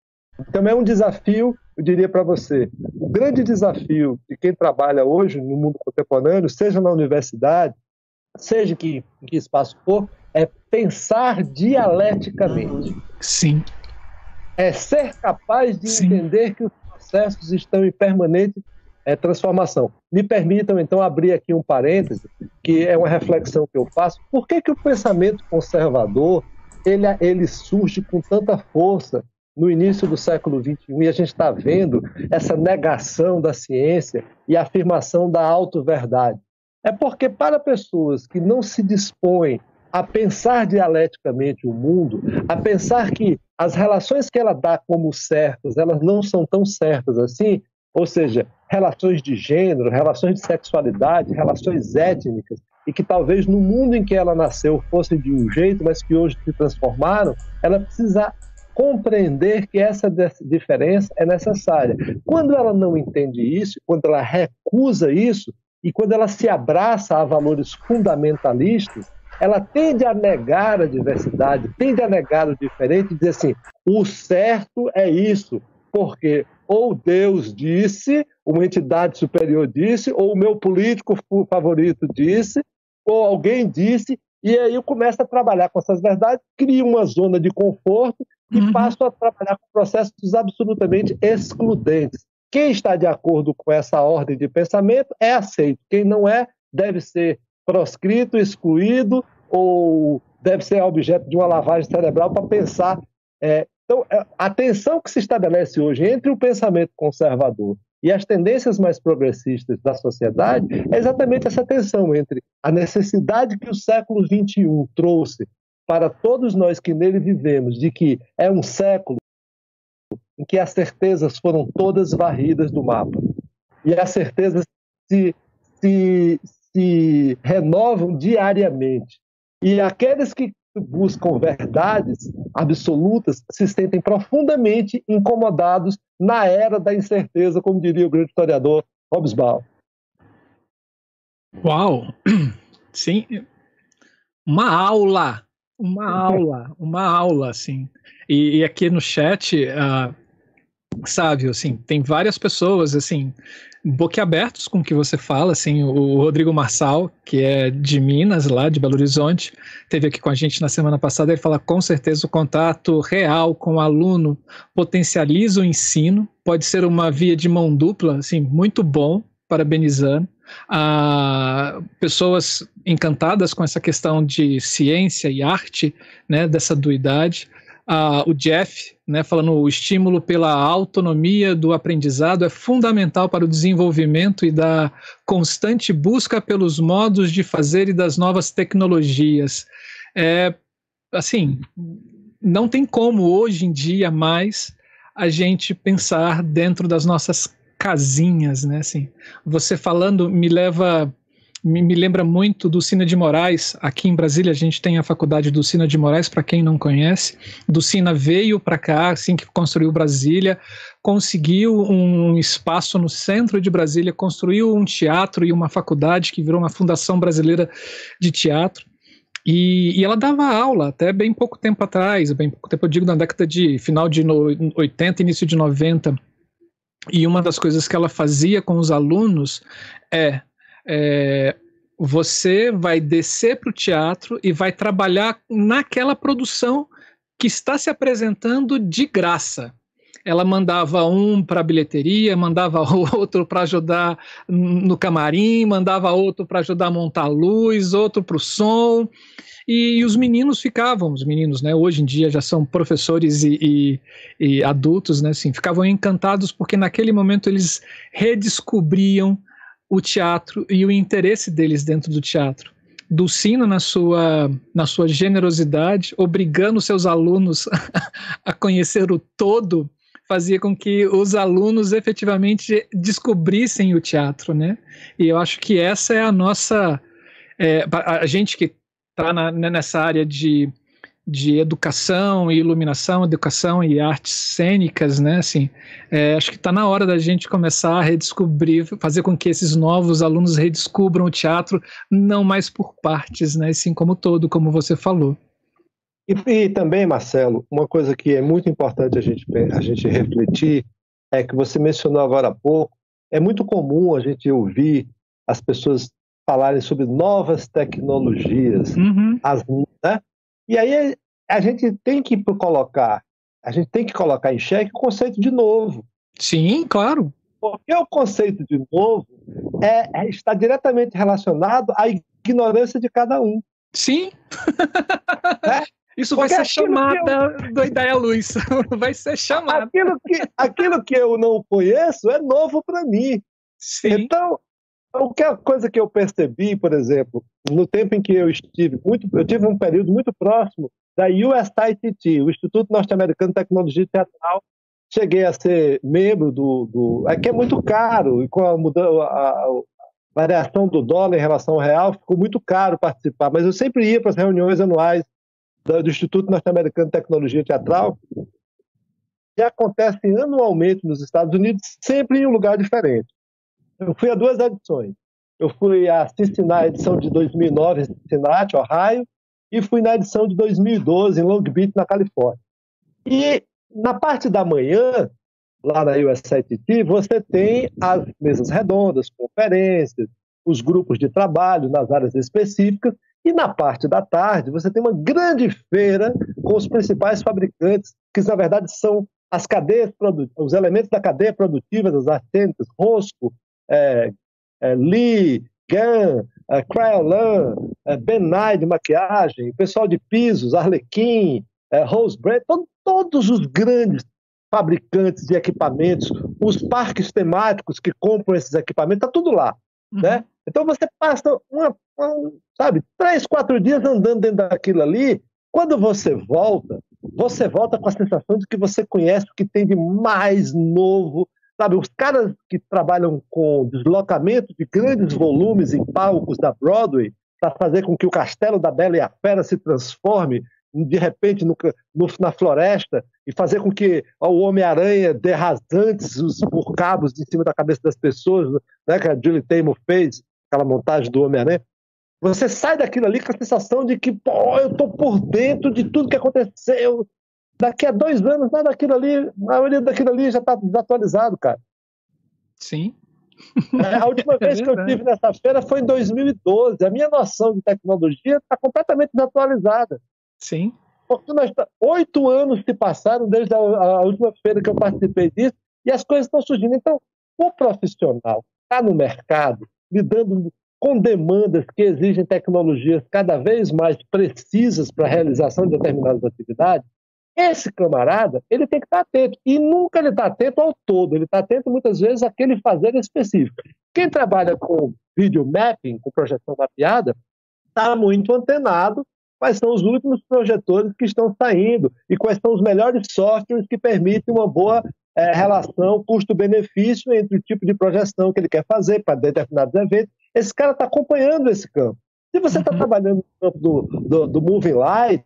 Então é um desafio, eu diria para você, o grande desafio de quem trabalha hoje no mundo contemporâneo, seja na universidade, seja que, em que espaço for, é pensar dialeticamente. Sim. É ser capaz de Sim. entender que os processos estão em permanente é, transformação. Me permitam, então, abrir aqui um parêntese, que é uma reflexão que eu faço. Por que, que o pensamento conservador ele, ele surge com tanta força no início do século XXI e a gente está vendo essa negação da ciência e afirmação da auto-verdade. É porque, para pessoas que não se dispõem a pensar dialeticamente o mundo, a pensar que as relações que ela dá como certas, elas não são tão certas assim, ou seja, relações de gênero, relações de sexualidade, relações étnicas, e que talvez no mundo em que ela nasceu fossem de um jeito, mas que hoje se transformaram, ela precisa compreender que essa diferença é necessária. Quando ela não entende isso, quando ela recusa isso, e quando ela se abraça a valores fundamentalistas, ela tende a negar a diversidade, tende a negar o diferente e dizer assim: o certo é isso, porque ou Deus disse, uma entidade superior disse, ou o meu político favorito disse, ou alguém disse, e aí eu começo a trabalhar com essas verdades, crio uma zona de conforto e uhum. passo a trabalhar com processos absolutamente excludentes. Quem está de acordo com essa ordem de pensamento é aceito. Quem não é, deve ser proscrito, excluído ou deve ser objeto de uma lavagem cerebral para pensar. É, então, é, a tensão que se estabelece hoje entre o pensamento conservador e as tendências mais progressistas da sociedade é exatamente essa tensão entre a necessidade que o século XXI trouxe para todos nós que nele vivemos, de que é um século em que as certezas foram todas varridas do mapa. E as certezas se, se, se renovam diariamente. E aqueles que buscam verdades absolutas se sentem profundamente incomodados na era da incerteza, como diria o grande historiador Hobsbawm. Uau! *clears throat* Sim, uma aula, uma aula, uma aula, assim. E, e aqui no chat, uh, sabe, assim, tem várias pessoas, assim, boquiabertos com o que você fala, assim, o Rodrigo Marçal, que é de Minas, lá de Belo Horizonte, teve aqui com a gente na semana passada, ele fala, com certeza o contato real com o aluno potencializa o ensino, pode ser uma via de mão dupla, assim, muito bom, parabenizando. Ah, pessoas encantadas com essa questão de ciência e arte, né, dessa duidade o Jeff, né, falando o estímulo pela autonomia do aprendizado é fundamental para o desenvolvimento e da constante busca pelos modos de fazer e das novas tecnologias. É, assim, não tem como hoje em dia mais a gente pensar dentro das nossas casinhas, né? Assim, você falando me leva me, lembra muito do Sina de Moraes. Aqui em Brasília a gente tem a faculdade do Sina de Moraes, para quem não conhece. Do Sina veio para cá, assim que construiu Brasília, conseguiu um espaço no centro de Brasília, construiu um teatro e uma faculdade que virou uma Fundação Brasileira de Teatro. E, e, ela dava aula até bem pouco tempo atrás, bem pouco tempo, eu digo na década de final de no, 80, início de 90. E uma das coisas que ela fazia com os alunos é é, você vai descer para o teatro e vai trabalhar naquela produção que está se apresentando de graça. Ela mandava um para a bilheteria, mandava *laughs* outro para ajudar no camarim, mandava outro para ajudar a montar a luz, outro para o som. E, e, os meninos ficavam, os meninos, né, hoje em dia já são professores e, e, e adultos, né, assim, ficavam encantados porque naquele momento eles redescobriam o teatro e o interesse deles dentro do teatro. Dulcina, na sua, na sua generosidade, obrigando seus alunos *laughs* a conhecer o todo, fazia com que os alunos efetivamente descobrissem o teatro, né? E eu acho que essa é a nossa. É, a gente que está nessa área de de educação e iluminação, educação e artes cênicas, né? Assim, é, acho que está na hora da gente começar a redescobrir, fazer com que esses novos alunos redescubram o teatro não mais por partes, né? Sim como todo, como você falou. E, e também, Marcelo, uma coisa que é muito importante a gente, a gente refletir é que você mencionou agora há pouco, é muito comum a gente ouvir as pessoas falarem sobre novas tecnologias, uhum. as, né? E aí a gente tem que colocar, a gente tem que colocar em xeque o conceito de novo. Sim, claro. Porque o conceito de novo é, é está diretamente relacionado à ignorância de cada um. Sim. É? *laughs* Isso Porque vai ser chamada eu... do Ideia Luz. *laughs* vai ser chamada. Aquilo que, aquilo que eu não conheço é novo para mim. Sim. Então, qualquer coisa que eu percebi, por exemplo, no tempo em que eu estive, muito, eu tive um período muito próximo da USITT, o Instituto Norte-Americano de Tecnologia Teatral. Cheguei a ser membro do, do. Aqui é muito caro, e com a, mudança, a, a variação do dólar em relação ao real, ficou muito caro participar, mas eu sempre ia para as reuniões anuais do, Instituto Norte-Americano de Tecnologia Teatral, que acontecem anualmente nos Estados Unidos, sempre em um lugar diferente. Eu fui a duas edições. eu fui a Cincinnati, edição de 2009 em Cincinnati, Ohio, e fui na edição de 2012 em Long Beach, na Califórnia. E na parte da manhã, lá na USITT, você tem as mesas redondas, conferências, os grupos de trabalho nas áreas específicas, e na parte da tarde você tem uma grande feira com os principais fabricantes, que na verdade são as cadeias os elementos da cadeia produtiva das artênicas, Rosco, é, é, Lee, Gun, é, Cryolan, é, Benai de maquiagem, pessoal de pisos, Arlequim, é, Rose Brand, to, todos os grandes fabricantes de equipamentos, os parques temáticos que compram esses equipamentos, está tudo lá. Uhum. Né? Então você passa uma, uma, sabe, três, quatro dias andando dentro daquilo ali. Quando você volta, você volta com a sensação de que você conhece o que tem de mais novo. Sabe, os caras que trabalham com deslocamento de grandes volumes em palcos da Broadway para fazer com que o Castelo da Bela e a Fera se transforme de repente no, no, na floresta e fazer com que o Homem-Aranha dê rasantes os, por cabos em cima da cabeça das pessoas, né, que a Julie Taymor fez, aquela montagem do Homem-Aranha. Você sai daquilo ali com a sensação de que, pô, eu tô por dentro de tudo que aconteceu. Daqui a dois anos, nada daquilo ali, a maioria daquilo ali já está desatualizado, cara. Sim. É, a última *laughs* é vez que eu tive nessa feira foi em 2012. A minha noção de tecnologia está completamente desatualizada. Sim. Porque nós, tá, oito anos se passaram desde a, a, última feira que eu participei disso e as coisas estão surgindo. Então, o profissional está no mercado lidando com demandas que exigem tecnologias cada vez mais precisas para a realização de determinadas atividades, esse camarada ele tem que estar atento. E nunca ele está atento ao todo, ele está atento muitas vezes àquele fazer específico. Quem trabalha com video mapping, com projeção mapeada, está muito antenado quais são os últimos projetores que estão saindo e quais são os melhores softwares que permitem uma boa é, relação custo-benefício entre o tipo de projeção que ele quer fazer para determinados eventos. Esse cara está acompanhando esse campo. Se você está uhum. trabalhando no campo do, do, do Moving Light,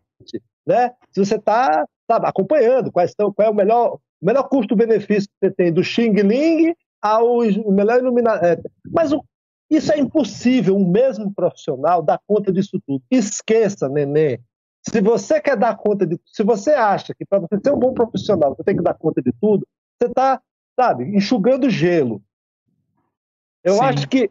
né? se você está acompanhando quais estão, qual é o melhor, o melhor custo-benefício que você tem do Xing Ling ao melhor iluminação. É, mas o, isso é impossível, um mesmo profissional dar conta disso tudo. Esqueça, neném. Se você quer dar conta de. Se você acha que para você ser um bom profissional você tem que dar conta de tudo, você está, sabe, enxugando gelo. Eu Sim. acho que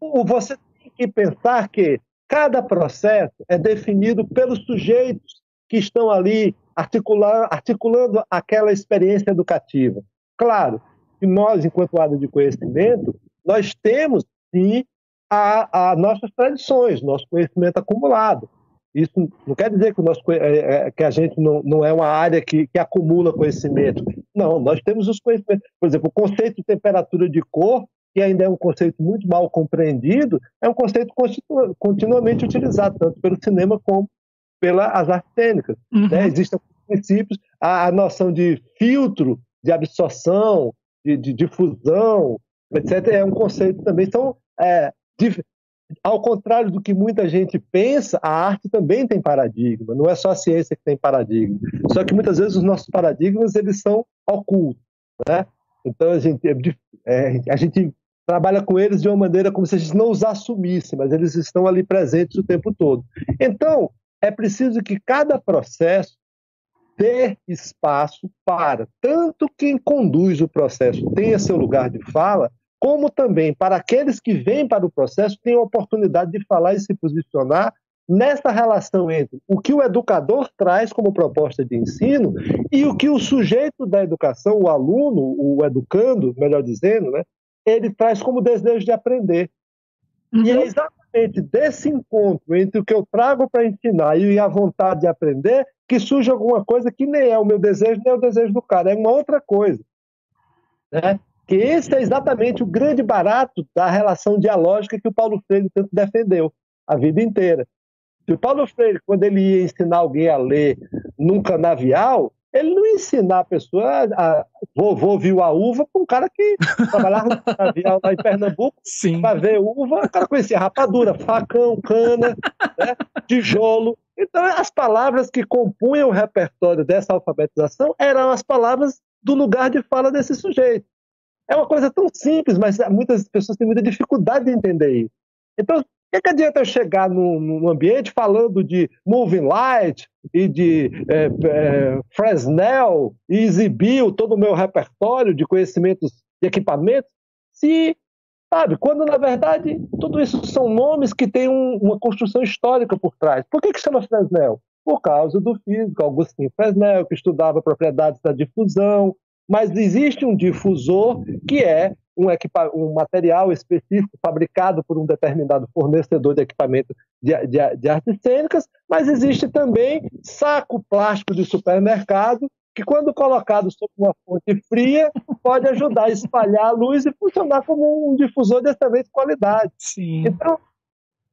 você tem que pensar que cada processo é definido pelos sujeitos que estão ali articulando, articulando aquela experiência educativa. Claro que nós, enquanto área de conhecimento, nós temos sim a, a nossas tradições, nosso conhecimento acumulado. Isso não quer dizer que, o nosso, é, é, que a gente não, não é uma área que, que acumula conhecimento. Não, nós temos os conhecimentos. Por exemplo, o conceito de temperatura de cor, que ainda é um conceito muito mal compreendido, é um conceito continu, continuamente utilizado, tanto pelo cinema como pelas artes cênicas. Uhum. Né? Existem princípios, a, a, noção de filtro, de absorção, de, de difusão, etc., é um conceito também. São é, ao contrário do que muita gente pensa, a arte também tem paradigma. Não é só a ciência que tem paradigma. Só que muitas vezes os nossos paradigmas eles são ocultos, né? Então a gente, é, é, a gente trabalha com eles de uma maneira como se a gente não os assumisse, mas eles estão ali presentes o tempo todo. Então é preciso que cada processo dê espaço para tanto quem conduz o processo tenha seu lugar de fala, como também para aqueles que vêm para o processo têm a oportunidade de falar e se posicionar nessa relação entre o que o educador traz como proposta de ensino e o que o sujeito da educação, o aluno, o educando, melhor dizendo, né, ele traz como desejo de aprender. Uhum. E é exatamente desse encontro entre o que eu trago para ensinar e a vontade de aprender que surge alguma coisa que nem é o meu desejo, nem é o desejo do cara, é uma outra coisa. Né? Que esse é exatamente o grande barato da relação dialógica que o Paulo Freire tanto defendeu a vida inteira. Se o Paulo Freire, quando ele ia ensinar alguém a ler num canavial, ele não ia ensinar a pessoa a vovô viu a uva para um cara que trabalhava no canavial lá em Pernambuco *laughs* para ver uva, o cara conhecia rapadura, facão, cana, né, tijolo. Então, as palavras que compunham o repertório dessa alfabetização eram as palavras do lugar de fala desse sujeito. É uma coisa tão simples, mas muitas pessoas têm muita dificuldade de entender isso. Então, que, que adianta eu chegar num, ambiente falando de Moving Light e de é, é, Fresnel e exibir todo o meu repertório de conhecimentos de equipamentos, se, sabe, quando na verdade tudo isso são nomes que têm um, uma construção histórica por trás. Por que, que chama Fresnel? Por causa do físico Augustin Fresnel, que estudava propriedades da difusão, mas existe um difusor que é um, um, material específico fabricado por um determinado fornecedor de equipamento de, de, de artes cênicas, mas existe também saco plástico de supermercado que, quando colocado sobre uma fonte fria, pode ajudar a espalhar a luz e funcionar como um difusor de excelente qualidade. Sim. Então,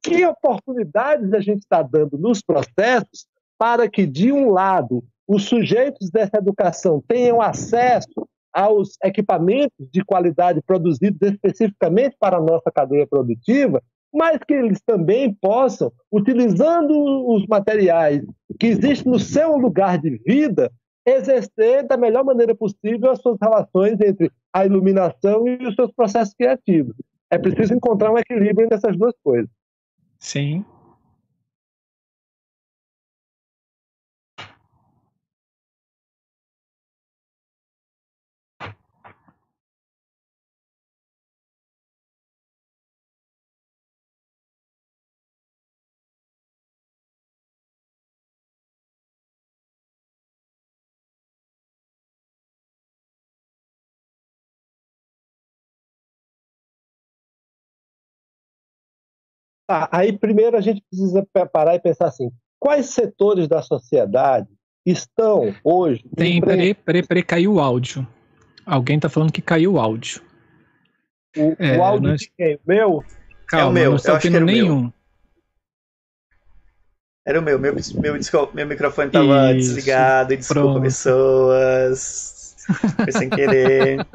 que oportunidades a gente está dando nos processos para que, de um lado, os sujeitos dessa educação tenham acesso aos equipamentos de qualidade produzidos especificamente para a nossa cadeia produtiva, mas que eles também possam, utilizando os materiais que existem no seu lugar de vida, exercer da melhor maneira possível as suas relações entre a iluminação e os seus processos criativos. É preciso encontrar um equilíbrio entre essas duas coisas. Sim, Tá, aí primeiro a gente precisa parar e pensar assim: quais setores da sociedade estão hoje. Tem, peraí, peraí, peraí, caiu o áudio. Alguém está falando que caiu o áudio. O, é, o áudio nós... de quem? Meu? Calma, é o meu, não estou ouvindo nenhum. Era o meu, meu, meu, meu microfone estava desligado, desculpa pronto. pessoas. Foi sem querer.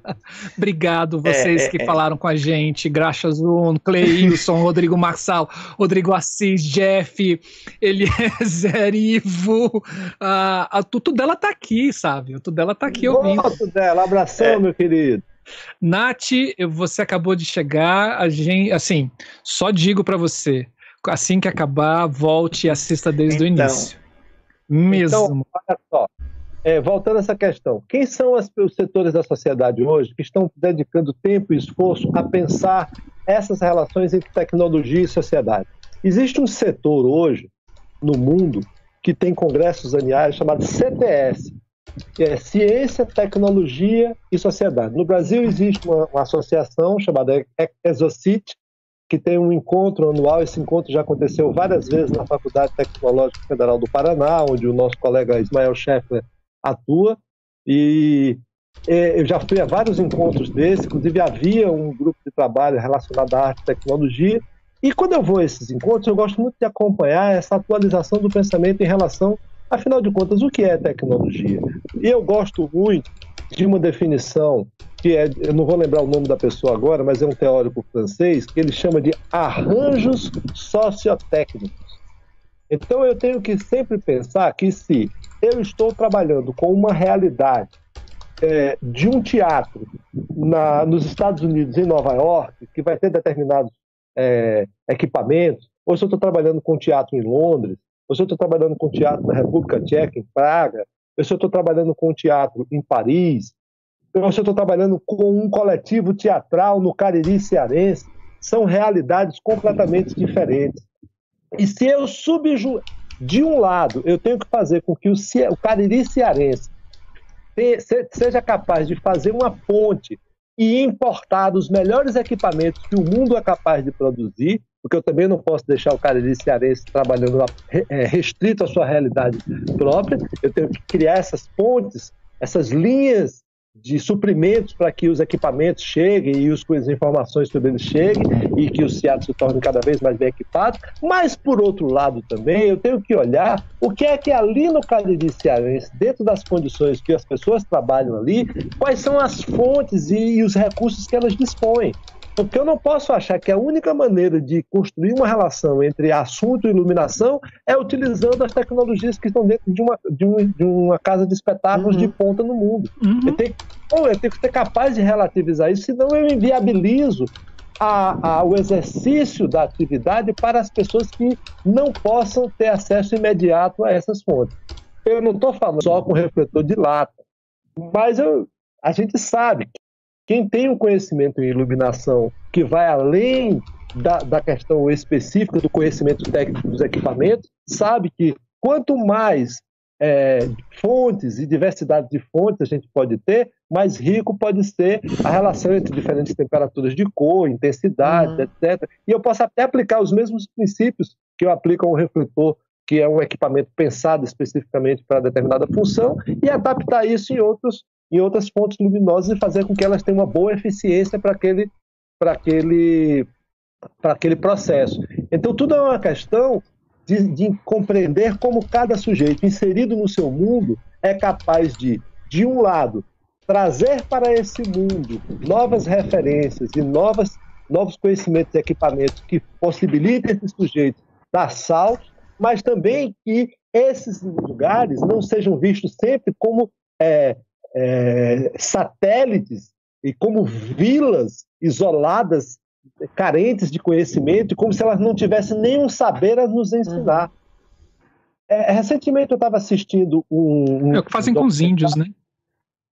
*laughs* Obrigado vocês é, é, que é. falaram com a gente. Graxa Zoom, Cleilson, *laughs* Rodrigo Marçal, Rodrigo Assis, Jeff, Eliezer, Ivo. A, a tudo dela tá aqui, sabe? Tudo dela tá aqui ouvindo. Tudo dela, abração, é. meu querido. Nath, você acabou de chegar, a gente, assim, só digo para você, assim que acabar, volte e assista desde então, o início. Mesmo. Então, olha só, é, voltando a essa questão, quem são as, os setores da sociedade hoje que estão dedicando tempo e esforço a pensar essas relações entre tecnologia e sociedade? Existe um setor hoje no mundo que tem congressos anuais chamado CTS, que é Ciência, Tecnologia e Sociedade. No Brasil existe uma, uma associação chamada Exocit, que tem um encontro anual. Esse encontro já aconteceu várias vezes na Faculdade Tecnológica Federal do Paraná, onde o nosso colega Ismael Scheffler atua e é, eu já fui a vários encontros desses, inclusive havia um grupo de trabalho relacionado à arte e tecnologia, e quando eu vou a esses encontros, eu gosto muito de acompanhar essa atualização do pensamento em relação, afinal de contas, o que é tecnologia. E eu gosto muito de uma definição que é, eu não vou lembrar o nome da pessoa agora, mas é um teórico francês, que ele chama de arranjos sociotécnicos. Então eu tenho que sempre pensar que se eu estou trabalhando com uma realidade é, de um teatro na, nos Estados Unidos, em Nova York, que vai ter determinados é, equipamentos, ou se eu estou trabalhando com teatro em Londres, ou se eu estou trabalhando com teatro na República Tcheca, em Praga, ou se eu estou trabalhando com teatro em Paris, ou se eu estou trabalhando com um coletivo teatral no Cariri cearense, são realidades completamente diferentes. E se eu subju de um lado, eu tenho que fazer com que o, o Cariri cearense seja capaz de fazer uma ponte e importar os melhores equipamentos que o mundo é capaz de produzir, porque eu também não posso deixar o Cariri cearense trabalhando é, restrito à sua realidade própria, eu tenho que criar essas pontes, essas linhas de suprimentos para que os equipamentos cheguem e os, as informações sobre eles cheguem e que os CIATs se tornem cada vez mais bem equipados. Mas, por outro lado, também eu tenho que olhar o que é que ali no Cariri Cearense, dentro das condições que as pessoas trabalham ali, quais são as fontes e, e os recursos que elas dispõem. Porque eu não posso achar que a única maneira de construir uma relação entre assunto e iluminação é utilizando as tecnologias que estão dentro de uma, de, um, de uma casa de espetáculos uhum. de ponta no mundo. Uhum. Eu, tenho, eu tenho que ser capaz de relativizar isso, senão eu inviabilizo a, a, o exercício da atividade para as pessoas que não possam ter acesso imediato a essas fontes. Eu não estou falando só com refletor de lata, mas eu, a gente sabe que quem tem um conhecimento em iluminação que vai além da, da questão específica do conhecimento técnico dos equipamentos, sabe que quanto mais é, fontes e diversidade de fontes a gente pode ter, mais rico pode ser a relação entre diferentes temperaturas de cor, intensidade, uhum. etc. E eu posso até aplicar os mesmos princípios que eu aplico a um refletor, que é um equipamento pensado especificamente para determinada função, e adaptar isso em, outros, em outras fontes luminosas e fazer com que elas tenham uma boa eficiência para aquele, aquele, aquele processo. Então, tudo é uma questão de, de compreender como cada sujeito inserido no seu mundo é capaz de, de um lado, trazer para esse mundo novas referências e novas, novos conhecimentos e equipamentos que possibilitem esse sujeito dar saltos, mas também que esses lugares não sejam vistos sempre como é, é, satélites e como vilas isoladas carentes de conhecimento, como se elas não tivessem nenhum saber a nos ensinar. É, recentemente eu estava assistindo um, um. É o que fazem com os índios, né?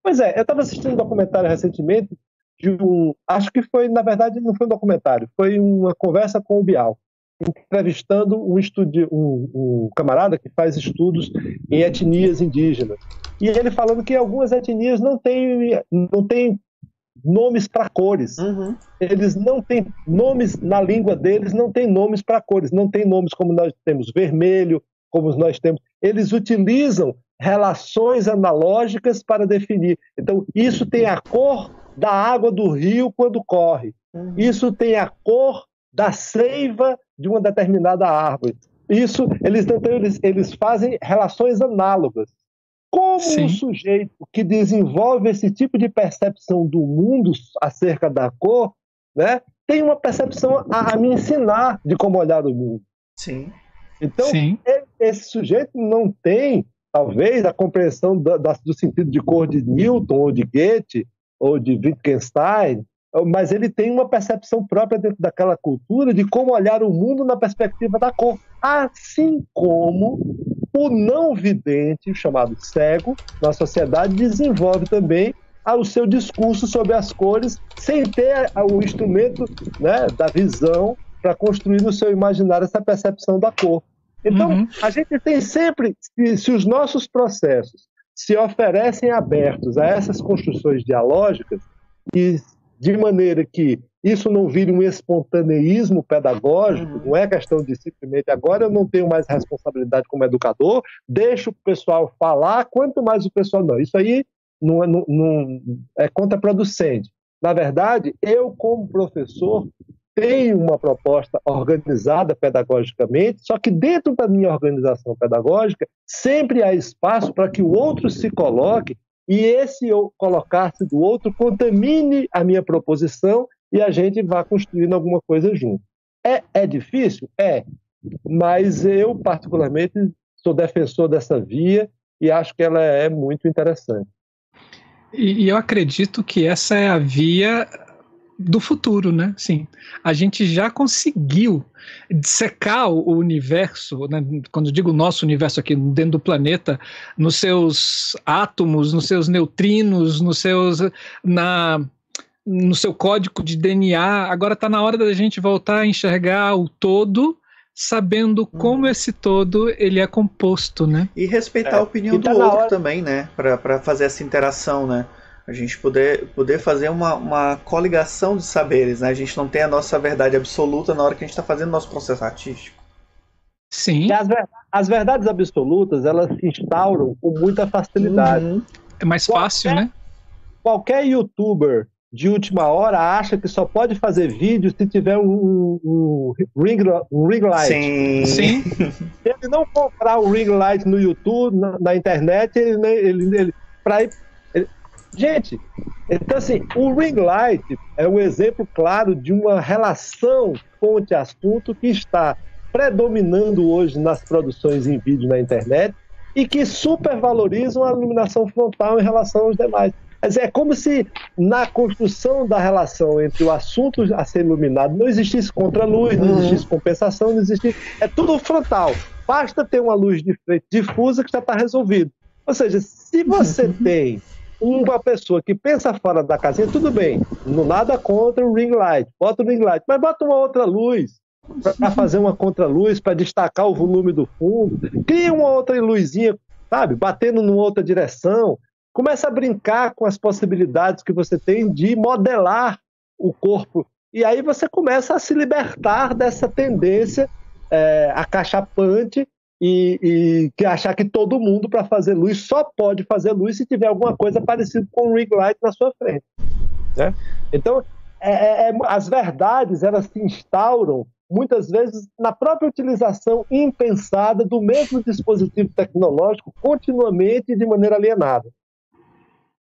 Pois é, eu estava assistindo um documentário recentemente de um. Acho que foi, na verdade, não foi um documentário, foi uma conversa com o Bial, entrevistando um, estudi um, um camarada que faz estudos em etnias indígenas. E ele falando que algumas etnias não têm, não têm nomes para cores. Uhum. Eles não têm nomes na língua deles, não tem nomes para cores, não tem nomes como nós temos vermelho, como nós temos. Eles utilizam relações analógicas para definir. Então, isso tem a cor da água do rio quando corre. Uhum. Isso tem a cor da seiva de uma determinada árvore. Isso, eles, então, eles, eles fazem relações análogas. Como Sim. um sujeito que desenvolve esse tipo de percepção do mundo acerca da cor, né, tem uma percepção a, a me ensinar de como olhar o mundo. Sim. Então, Sim. esse sujeito não tem, talvez, a compreensão do, do sentido de cor de Newton, ou de Goethe, ou de Wittgenstein, mas ele tem uma percepção própria dentro daquela cultura de como olhar o mundo na perspectiva da cor. Assim como o não vidente, chamado cego, na sociedade, desenvolve também o seu discurso sobre as cores sem ter o instrumento né, da visão para construir no seu imaginário essa percepção da cor. Então, uhum. a gente tem sempre, se, se os nossos processos se oferecem abertos a essas construções dialógicas, e de maneira que isso não vire um espontaneísmo pedagógico, uhum. não é questão de simplesmente agora eu não tenho mais responsabilidade como educador, deixo o pessoal falar, quanto mais o pessoal não. Isso aí não, é, não, não é contraproducente. Na verdade, eu, como professor, tenho uma proposta organizada pedagogicamente, só que dentro da minha organização pedagógica sempre há espaço para que o outro se coloque e esse eu colocar-se do outro contamine a minha proposição e a gente vá construindo alguma coisa junto. É, é difícil? É, mas eu, particularmente, sou defensor dessa via e acho que ela é muito interessante. E, eu acredito que essa é a via do futuro, né? Sim, a gente já conseguiu secar o universo, né? quando digo nosso universo aqui dentro do planeta, nos seus átomos, nos seus neutrinos, nos seus na no seu código de DNA. Agora está na hora da gente voltar a enxergar o todo, sabendo como esse todo ele é composto, né? E respeitar é, a opinião tá do outro hora... também, né? Para fazer essa interação, né? A gente poder, poder fazer uma, uma coligação de saberes, né? A gente não tem a nossa verdade absoluta na hora que a gente está fazendo nosso processo artístico. Sim. As, as, verdades absolutas, elas se instauram com muita facilidade. Uhum. É mais fácil, qualquer, né? Qualquer youtuber de última hora acha que só pode fazer vídeo se tiver um, um, ring, um ring light. Sim. Sim. Se ele não comprar o ring light no YouTube, na, na internet, ele, ele, ele para Gente, então assim, o ring light é um exemplo claro de uma relação fonte-assunto que está predominando hoje nas produções em vídeo na internet e que supervalorizam a iluminação frontal em relação aos demais. é como se na construção da relação entre o assunto a ser iluminado não existisse contraluz, não uhum. existisse compensação, não existisse. É tudo frontal. Basta ter uma luz difusa que já está resolvido. Ou seja, se você *laughs* tem uma pessoa que pensa fora da casinha, tudo bem, não nada contra o ring light, bota o ring light, mas bota uma outra luz. Para fazer uma contraluz, para destacar o volume do fundo, cria uma outra luzinha, sabe, batendo numa outra direção, começa a brincar com as possibilidades que você tem de modelar o corpo, e aí você começa a se libertar dessa tendência é, acachapante e, e que achar que todo mundo para fazer luz só pode fazer luz se tiver alguma coisa parecida com um ring light na sua frente. Né? Então, é, é, é, as verdades elas se instauram muitas vezes na própria utilização impensada do mesmo dispositivo tecnológico continuamente e de maneira alienada.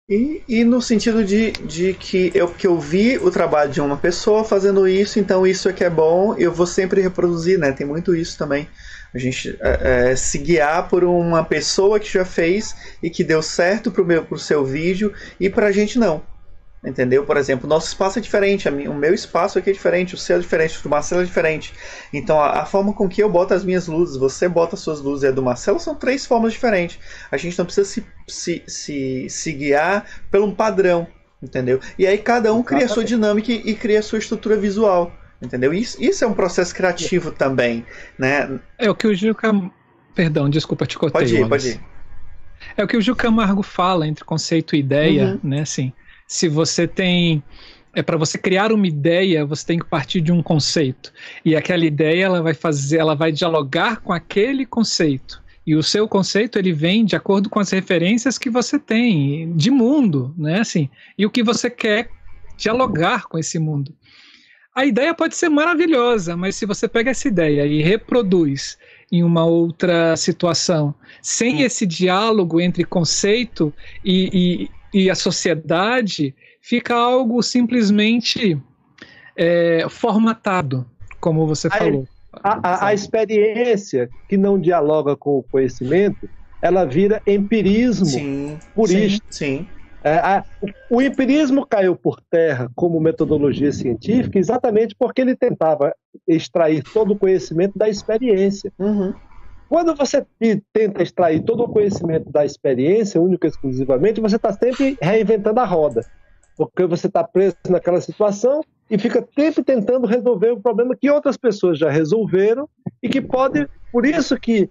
E, e no sentido de, de que eu, que eu vi o trabalho de uma pessoa fazendo isso, então isso é que é bom, eu vou sempre reproduzir, né? Tem muito isso também a gente é, é, se guiar por uma pessoa que já fez e que deu certo para o seu vídeo e para a gente não. Entendeu? Por exemplo, nosso espaço é diferente, o meu espaço aqui é diferente, o seu é diferente, o do Marcelo é diferente. Então, a, a, forma com que eu boto as minhas luzes, você bota as suas luzes e a do Marcelo são três formas diferentes. A gente não precisa se, se, se, se guiar por um padrão, entendeu? E aí cada um cria a sua dinâmica e, e cria a sua estrutura visual. Entendeu? Isso, isso é um processo criativo também, né? É o que o Gil Cam... Perdão, desculpa, te cortei. Pode ir, pode ir. É o que o Gil Camargo fala entre conceito e ideia, uhum. né? Assim, se você tem é para você criar uma ideia, você tem que partir de um conceito. E aquela ideia ela vai fazer, ela vai dialogar com aquele conceito. E o seu conceito ele vem de acordo com as referências que você tem de mundo, né? Assim, e o que você quer dialogar com esse mundo. A ideia pode ser maravilhosa, mas se você pega essa ideia e reproduz em uma outra situação, sem hum. esse diálogo entre conceito e, e, e a sociedade, fica algo simplesmente é, formatado, como você a, falou. A, a, a, experiência que não dialoga com o conhecimento, ela vira empirismo sim, purista. Sim, sim. É, a, o empirismo caiu por terra como metodologia científica exatamente porque ele tentava extrair todo o conhecimento da experiência. Uhum. Quando você tenta extrair todo o conhecimento da experiência, única e exclusivamente, você está sempre reinventando a roda. Porque você está preso naquela situação e fica sempre tentando resolver o problema que outras pessoas já resolveram e que pode. Por isso que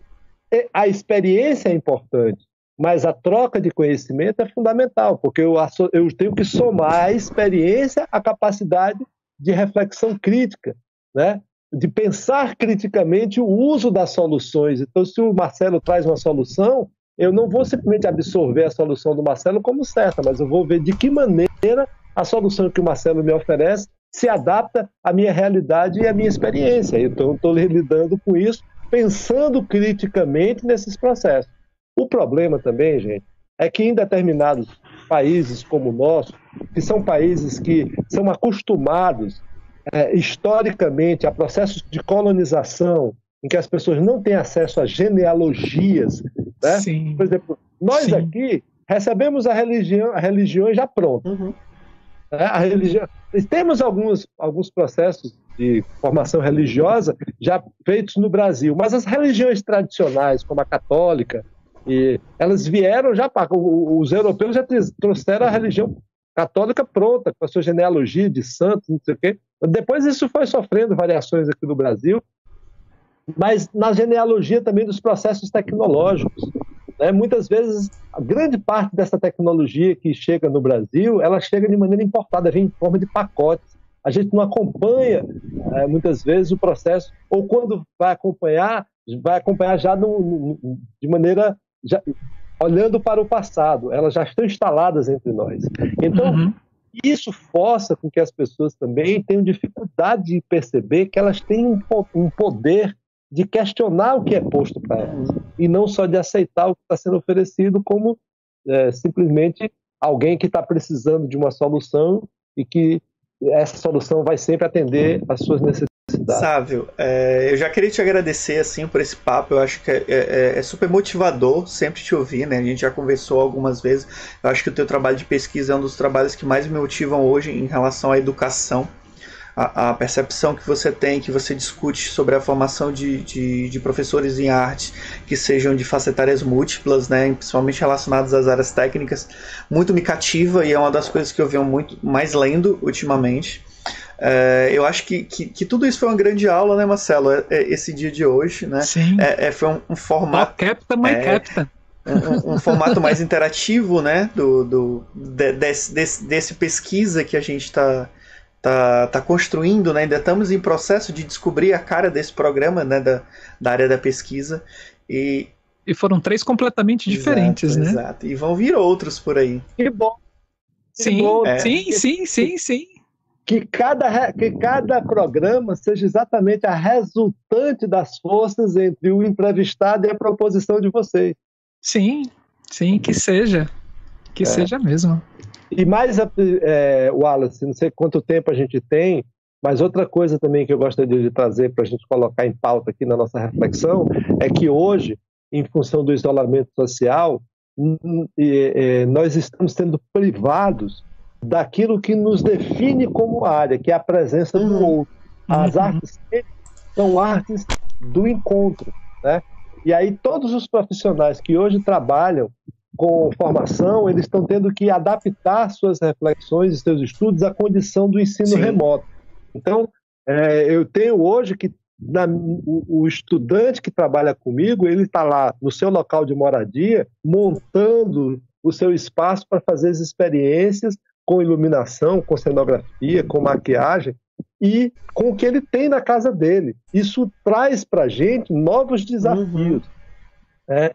a experiência é importante. Mas a troca de conhecimento é fundamental, porque eu, eu tenho que somar a experiência à capacidade de reflexão crítica, né? de pensar criticamente o uso das soluções. Então, se o Marcelo traz uma solução, eu não vou simplesmente absorver a solução do Marcelo como certa, mas eu vou ver de que maneira a solução que o Marcelo me oferece se adapta à minha realidade e à minha experiência. Então, estou lidando com isso, pensando criticamente nesses processos. O problema também, gente, é que em determinados países como o nosso, que são países que são acostumados é, historicamente a processos de colonização, em que as pessoas não têm acesso a genealogias, né? Sim. Por exemplo, nós Sim. aqui recebemos a religião, a religião já pronta. Uhum. É, a religião, temos alguns, alguns processos de formação religiosa já feitos no Brasil, mas as religiões tradicionais, como a católica, e elas vieram já para. Os europeus já trouxeram a religião católica pronta, com a sua genealogia de santos, não sei o quê. Depois isso foi sofrendo variações aqui no Brasil, mas na genealogia também dos processos tecnológicos. Né? Muitas vezes, a grande parte dessa tecnologia que chega no Brasil, ela chega de maneira importada, vem em forma de pacotes. A gente não acompanha, é, muitas vezes, o processo, ou quando vai acompanhar, vai acompanhar já no, no, de maneira já, olhando para o passado, elas já estão instaladas entre nós. Então, uhum. isso força com que as pessoas também tenham dificuldade de perceber que elas têm um, um poder de questionar o que é posto para elas e não só de aceitar o que está sendo oferecido como é, simplesmente alguém que está precisando de uma solução e que essa solução vai sempre atender às suas necessidades. Ajudar. Sávio, é, eu já queria te agradecer assim por esse papo. Eu acho que é, é, é, super motivador sempre te ouvir, né? A gente já conversou algumas vezes. Eu acho que o teu trabalho de pesquisa é um dos trabalhos que mais me motivam hoje em relação à educação a, a, percepção que você tem, que você discute sobre a formação de, de, de, professores em arte que sejam de facetárias múltiplas, né, principalmente relacionadas às áreas técnicas, muito me cativa e é uma das coisas que eu venho muito mais lendo ultimamente. É, eu acho que, que, que, tudo isso foi uma grande aula, né, Marcelo? É, é, esse dia de hoje, né? Sim. É, é foi um, um formato. Oh, capta, my é, capta. Um, um, formato mais *laughs* interativo, né? Do, do, de, desse, desse, desse pesquisa que a gente está tá, tá construindo, né? ainda estamos em processo de descobrir a cara desse programa né? da, da área da pesquisa. E, e foram três completamente exato, diferentes, né? Exato, e vão vir outros por aí. Que bom. Que sim, bom, é. sim, sim, sim, sim. Que cada, que cada programa seja exatamente a resultante das forças entre o entrevistado e a proposição de vocês. Sim, sim, que seja. Que é. seja mesmo. E mais, é, Wallace, não sei quanto tempo a gente tem, mas outra coisa também que eu gostaria de trazer para a gente colocar em pauta aqui na nossa reflexão é que hoje, em função do isolamento social, nós estamos sendo privados daquilo que nos define como área, que é a presença do uhum. outro. As uhum. artes são artes do encontro, né? E aí todos os profissionais que hoje trabalham com formação, eles estão tendo que adaptar suas reflexões e seus estudos à condição do ensino Sim. remoto. Então, é, eu tenho hoje que na, o, o, estudante que trabalha comigo, ele está lá no seu local de moradia, montando o seu espaço para fazer as experiências com iluminação, com cenografia, com maquiagem e com o que ele tem na casa dele. Isso traz para a gente novos desafios. Uhum. É,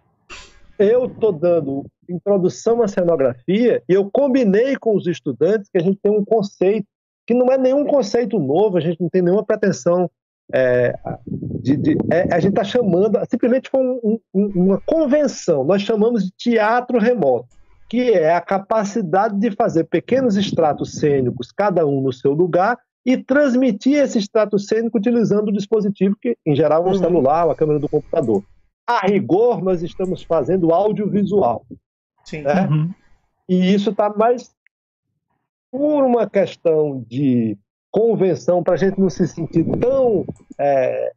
eu estou dando introdução à cenografia e eu combinei com os estudantes que a gente tem um conceito que não é nenhum conceito novo, a gente não tem nenhuma pretensão. É, de, de, é, a gente está chamando, simplesmente foi um, um, uma convenção, nós chamamos de teatro remoto, que é a capacidade de fazer pequenos extratos cênicos, cada um no seu lugar, e transmitir esse extrato cênico utilizando o dispositivo, que em geral é um uhum. celular, uma câmera do computador a rigor, nós estamos fazendo audiovisual. Sim. Né? Uhum. E isso está mais por uma questão de convenção, para a gente não se sentir tão é,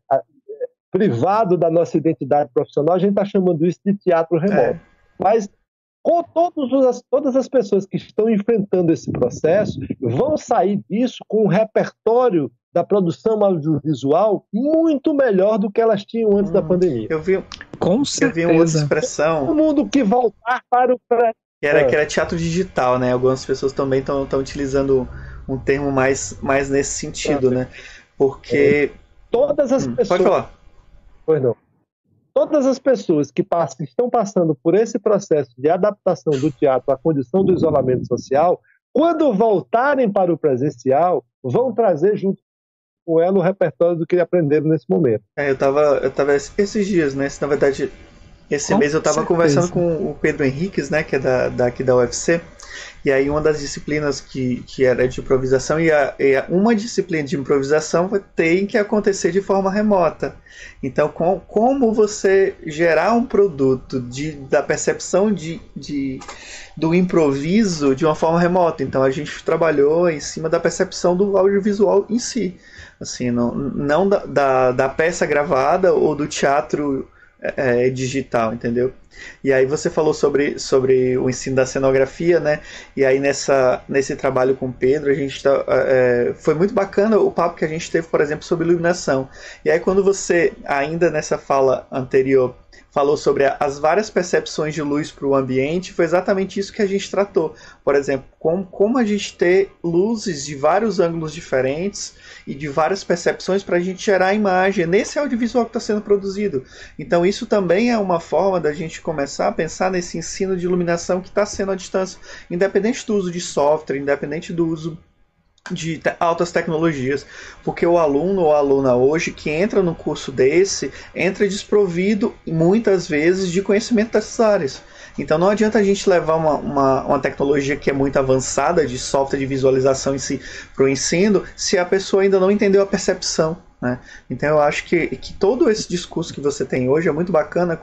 privado da nossa identidade profissional, a gente está chamando isso de teatro remoto. É. Mas com as, todas as pessoas que estão enfrentando esse processo vão sair disso com um repertório da produção audiovisual muito melhor do que elas tinham antes hum, da pandemia. Eu vi, com certeza. Eu vi uma outra expressão. Todo mundo que voltar para o que era, que era teatro digital, né? Algumas pessoas também estão utilizando um termo mais, mais nesse sentido, é. né? Porque. É. Todas as hum, pessoas. Pode falar. Pois não. Todas as pessoas que passam, estão passando por esse processo de adaptação do teatro à condição do isolamento social, quando voltarem para o presencial, vão trazer junto com ela o repertório do que aprenderam nesse momento. É, eu estava eu tava esses dias, né? Na verdade, esse com mês eu estava conversando com o Pedro Henriques, né? Que é da, daqui da UFC. E aí uma das disciplinas que, que era de improvisação, e, a, e uma disciplina de improvisação tem que acontecer de forma remota. Então, com, como você gerar um produto de, da percepção de, de, do improviso de uma forma remota? Então, a gente trabalhou em cima da percepção do audiovisual em si assim, não, não da, da, da peça gravada ou do teatro é, é, digital, entendeu? E aí você falou sobre, sobre o ensino da cenografia, né? E aí nessa, nesse trabalho com o Pedro, a gente tá, é, foi muito bacana o papo que a gente teve, por exemplo, sobre iluminação. E aí quando você, ainda nessa fala anterior, falou sobre as várias percepções de luz para o ambiente, foi exatamente isso que a gente tratou. Por exemplo, como, como a gente ter luzes de vários ângulos diferentes e de várias percepções para a gente gerar a imagem nesse audiovisual que está sendo produzido. Então, isso também é uma forma da gente começar a pensar nesse ensino de iluminação que está sendo à distância, independente do uso de software, independente do uso de altas tecnologias, porque o aluno ou aluna hoje que entra no curso desse entra desprovido muitas vezes de conhecimento dessas áreas. Então não adianta a gente levar uma, uma, uma tecnologia que é muito avançada de software de visualização em si para o ensino se a pessoa ainda não entendeu a percepção. Né? Então eu acho que, que todo esse discurso que você tem hoje é muito bacana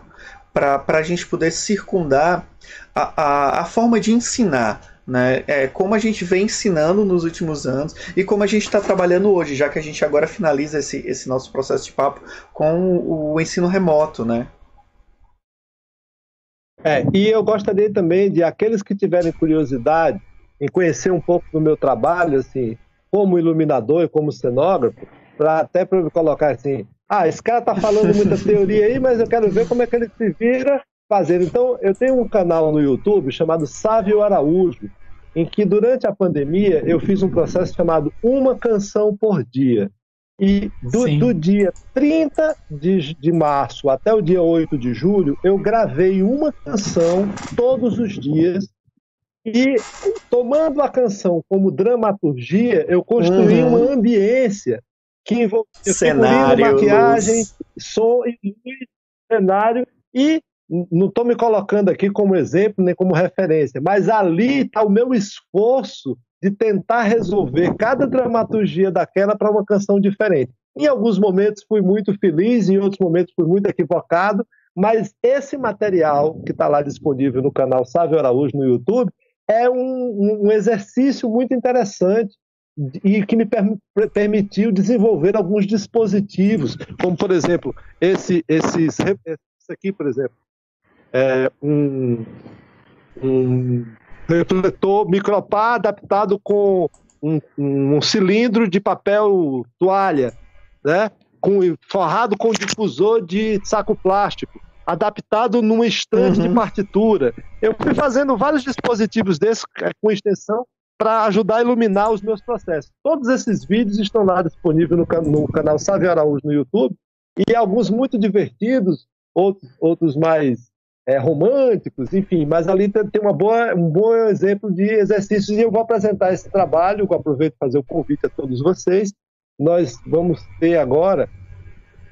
para a gente poder circundar a, a, a forma de ensinar. Né? É, como a gente vem ensinando nos últimos anos e como a gente está trabalhando hoje, já que a gente agora finaliza esse, esse nosso processo de papo com o ensino remoto, né? É, e eu gostaria também de aqueles que tiverem curiosidade em conhecer um pouco do meu trabalho, assim, como iluminador e como cenógrafo, para até para colocar assim, ah, esse cara tá falando muita *laughs* teoria aí, mas eu quero ver como é que ele se vira fazendo. Então, eu tenho um canal no YouTube chamado Sávio Araújo, em que durante a pandemia eu fiz um processo chamado Uma Canção por Dia. E do, do, dia 30 de, de março até o dia 8 de julho, eu gravei uma canção todos os dias. E tomando a canção como dramaturgia, eu construí uhum. uma ambiência que envolvia cenário, maquiagem, som e cenário. E não estou me colocando aqui como exemplo nem como referência, mas ali está o meu esforço de tentar resolver cada dramaturgia daquela para uma canção diferente. Em alguns momentos fui muito feliz, em outros momentos fui muito equivocado, mas esse material que está lá disponível no canal Sávio Araújo no YouTube é um, um exercício muito interessante e que me permitiu desenvolver alguns dispositivos, como por exemplo esse, esses, esse aqui, por exemplo, é um, um refletor micropá adaptado com um, um, cilindro de papel toalha, né? Com, forrado com difusor de saco plástico, adaptado num estante uhum. de partitura. Eu fui fazendo vários dispositivos desses é, com extensão para ajudar a iluminar os meus processos. Todos esses vídeos estão lá disponíveis no, no canal Sávio Araújo no YouTube e alguns muito divertidos, outros, outros mais é, românticos, enfim, mas ali tem uma boa, um bom exemplo de exercícios e eu vou apresentar esse trabalho, aproveito para fazer o convite a todos vocês. Nós vamos ter agora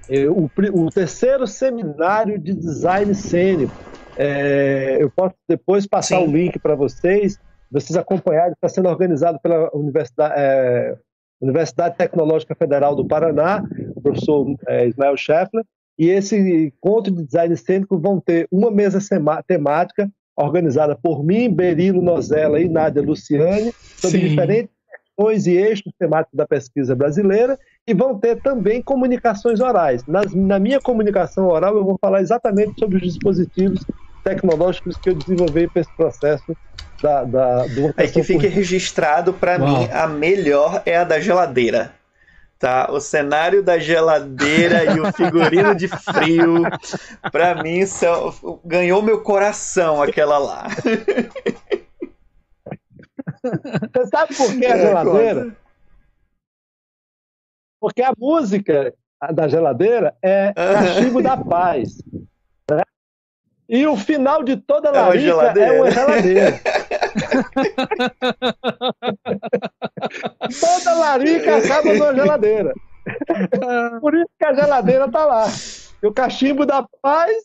é, o, o, terceiro seminário de design cênico. É, eu posso depois passar Sim. o link para vocês, vocês acompanharem, está sendo organizado pela Universidade, é, Universidade Tecnológica Federal do Paraná, o professor é, Ismael Scheffler, e esse encontro de design cênico vão ter uma mesa temática organizada por mim, Berilo Nozella e Nádia Luciane, sobre Sim. diferentes questões e eixos temáticos da pesquisa brasileira, e vão ter também comunicações orais. Nas, na minha comunicação oral, eu vou falar exatamente sobre os dispositivos tecnológicos que eu desenvolvi para esse processo da, da, do. Aí que fique registrado, para mim, a melhor é a da geladeira tá? O cenário da geladeira e o figurino de frio, para mim, são, ganhou meu coração aquela lá. Você sabe por que a é, geladeira? Porque a música da geladeira é Cachimbo da Paz. Né? E o final de toda a é. É uma geladeira. *laughs* Toda larica acaba numa geladeira. Por isso que a geladeira tá lá. E o cachimbo da paz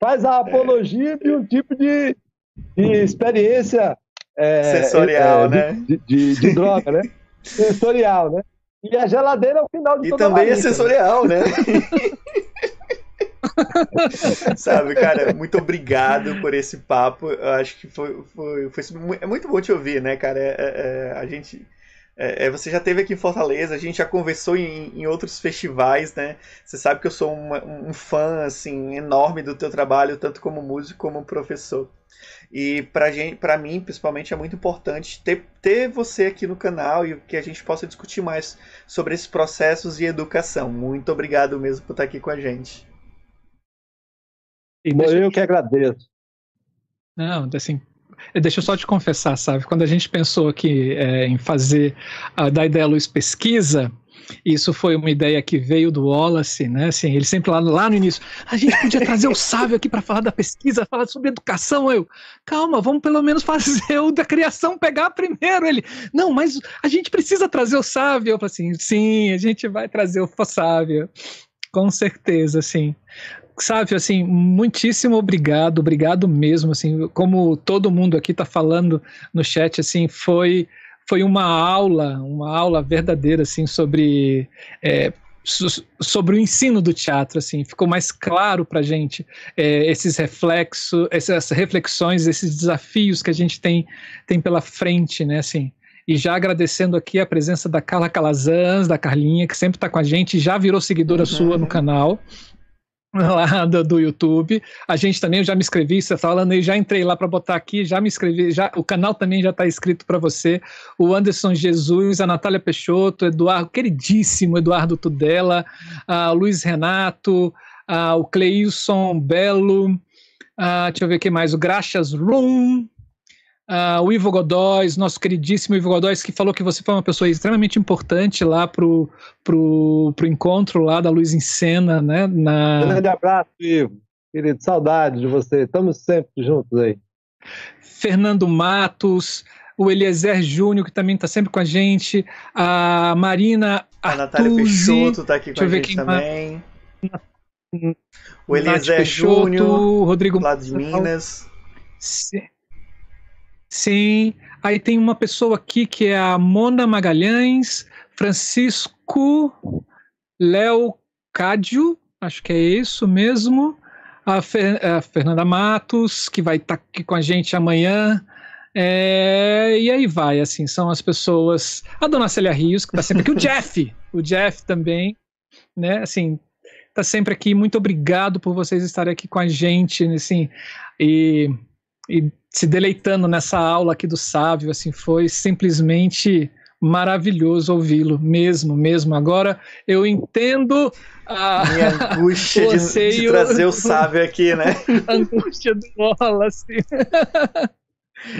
faz a apologia de um tipo de, de experiência é, sensorial, é, né? De, de, de, droga, né? Sensorial, né? E a geladeira é o final de E também é sensorial, né? *laughs* *laughs* Sabe, cara, muito obrigado por esse papo. Eu acho que foi, foi, foi é muito bom te ouvir, né, cara? É, é, é a gente. É, é, você já teve aqui em Fortaleza, a gente já conversou em, em outros festivais, né? Você sabe que eu sou uma, um fã assim enorme do teu trabalho, tanto como músico como professor. E gente, pra mim, principalmente, é muito importante ter, ter você aqui no canal e que a gente possa discutir mais sobre esses processos de educação. Muito obrigado mesmo por estar aqui com a gente. E deixa... Eu que agradeço. Não, assim, deixa eu só te confessar, sabe? Quando a gente pensou aqui é, em fazer a da ideia Luz Pesquisa, isso foi uma ideia que veio do Wallace, né? Assim, ele sempre lá, lá no início, a gente podia trazer o Sávio aqui para falar da pesquisa, falar sobre educação. Eu, calma, vamos pelo menos fazer o da criação pegar primeiro. Ele, não, mas a gente precisa trazer o Sávio. Eu falei assim, sim, a gente vai trazer o Sávio, com certeza, sim. Sávio, assim, muitíssimo obrigado, obrigado mesmo, assim, como todo mundo aqui está falando no chat, assim, foi foi uma aula, uma aula verdadeira, assim, sobre é, sobre o ensino do teatro, assim, ficou mais claro para a gente é, esses reflexos, essas reflexões, esses desafios que a gente tem, tem pela frente, né, assim. E já agradecendo aqui a presença da Carla Calazans, da Carlinha, que sempre está com a gente, já virou seguidora uhum. sua no canal lá do, do, YouTube. A gente também, eu já me inscrevi, você está falando, eu já entrei lá para botar aqui, já me inscrevi, já, o canal também já está inscrito para você. O Anderson Jesus, a Natália Peixoto, Eduardo, queridíssimo Eduardo Tudela, o Luiz Renato, uh, o Cleilson Belo, uh, deixa eu ver o que mais, o Graxas Room, Uh, o Ivo Godóis, nosso queridíssimo Ivo Godóis, que falou que você foi uma pessoa extremamente importante lá pro, pro, pro encontro lá da Luz em Cena, né? Na... Grande abraço, Ivo. Querido, saudade de você. Estamos sempre juntos aí. Fernando Matos, o Eliezer Júnior, que também está sempre com a gente, a Marina A Artuzi, Natália Peixoto está aqui com a gente também. O Eliezer Júnior, Rodrigo lá de Minas. Sim. Sim, aí tem uma pessoa aqui que é a Mona Magalhães, Francisco Léo Cádio, acho que é isso mesmo, a, Fer, a Fernanda Matos, que vai estar tá aqui com a gente amanhã, é, e aí vai, assim, são as pessoas. A dona Célia Rios, que está sempre aqui, o Jeff, o Jeff também, né, assim, está sempre aqui. Muito obrigado por vocês estarem aqui com a gente, assim, e, e se deleitando nessa aula aqui do Sávio, assim, foi simplesmente maravilhoso ouvi-lo, mesmo, mesmo. Agora eu entendo a minha angústia de, de, trazer o Sávio aqui, né? a *laughs* angústia do Wallace.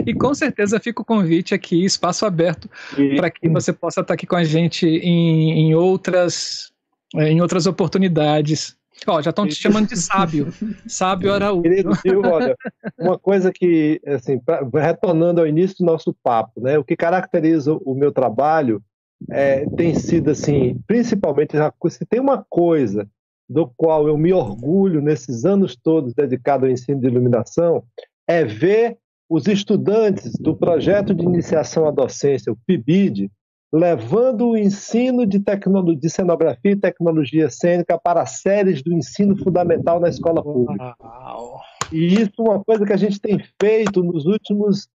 E com certeza fica o convite aqui, espaço aberto, para que você possa estar aqui com a gente em, em outras, em outras oportunidades. Ó, já estão te chamando de sábio. sábio Araújo. Querido Silvio, olha, uma coisa que, assim, pra, retornando ao início do nosso papo, né, o que caracteriza o meu trabalho é, tem sido, assim, principalmente, se tem uma coisa do qual eu me orgulho nesses anos todos dedicados ao ensino de iluminação, é ver os estudantes do projeto de iniciação à docência, o PIBID, levando o ensino de, tecnologia, de cenografia e tecnologia cênica para séries do ensino fundamental na escola pública. Uau. E isso é uma coisa que a gente tem feito nos últimos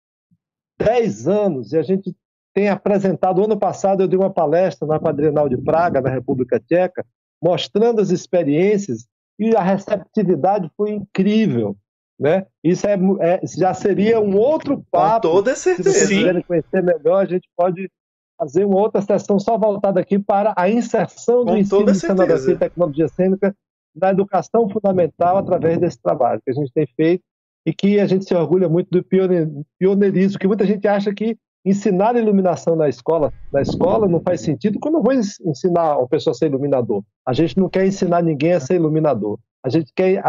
10 anos, e a gente tem apresentado. Ano passado, eu dei uma palestra na Quadrienal de Praga, na República Tcheca, mostrando as experiências, e a receptividade foi incrível. Né? Isso é, é já seria um outro papo. Com toda certeza. Se vocês quiserem conhecer melhor, a gente pode fazer uma outra sessão só voltada aqui para a inserção do Com ensino de cenografia e tecnologia cênica na educação fundamental através desse trabalho que a gente tem feito e que a gente se orgulha muito do pioneirismo, que muita gente acha que ensinar iluminação na escola, na escola não faz sentido, quando eu vou ensinar uma pessoa a ser iluminador? A gente não quer ensinar ninguém a ser iluminador. A gente quer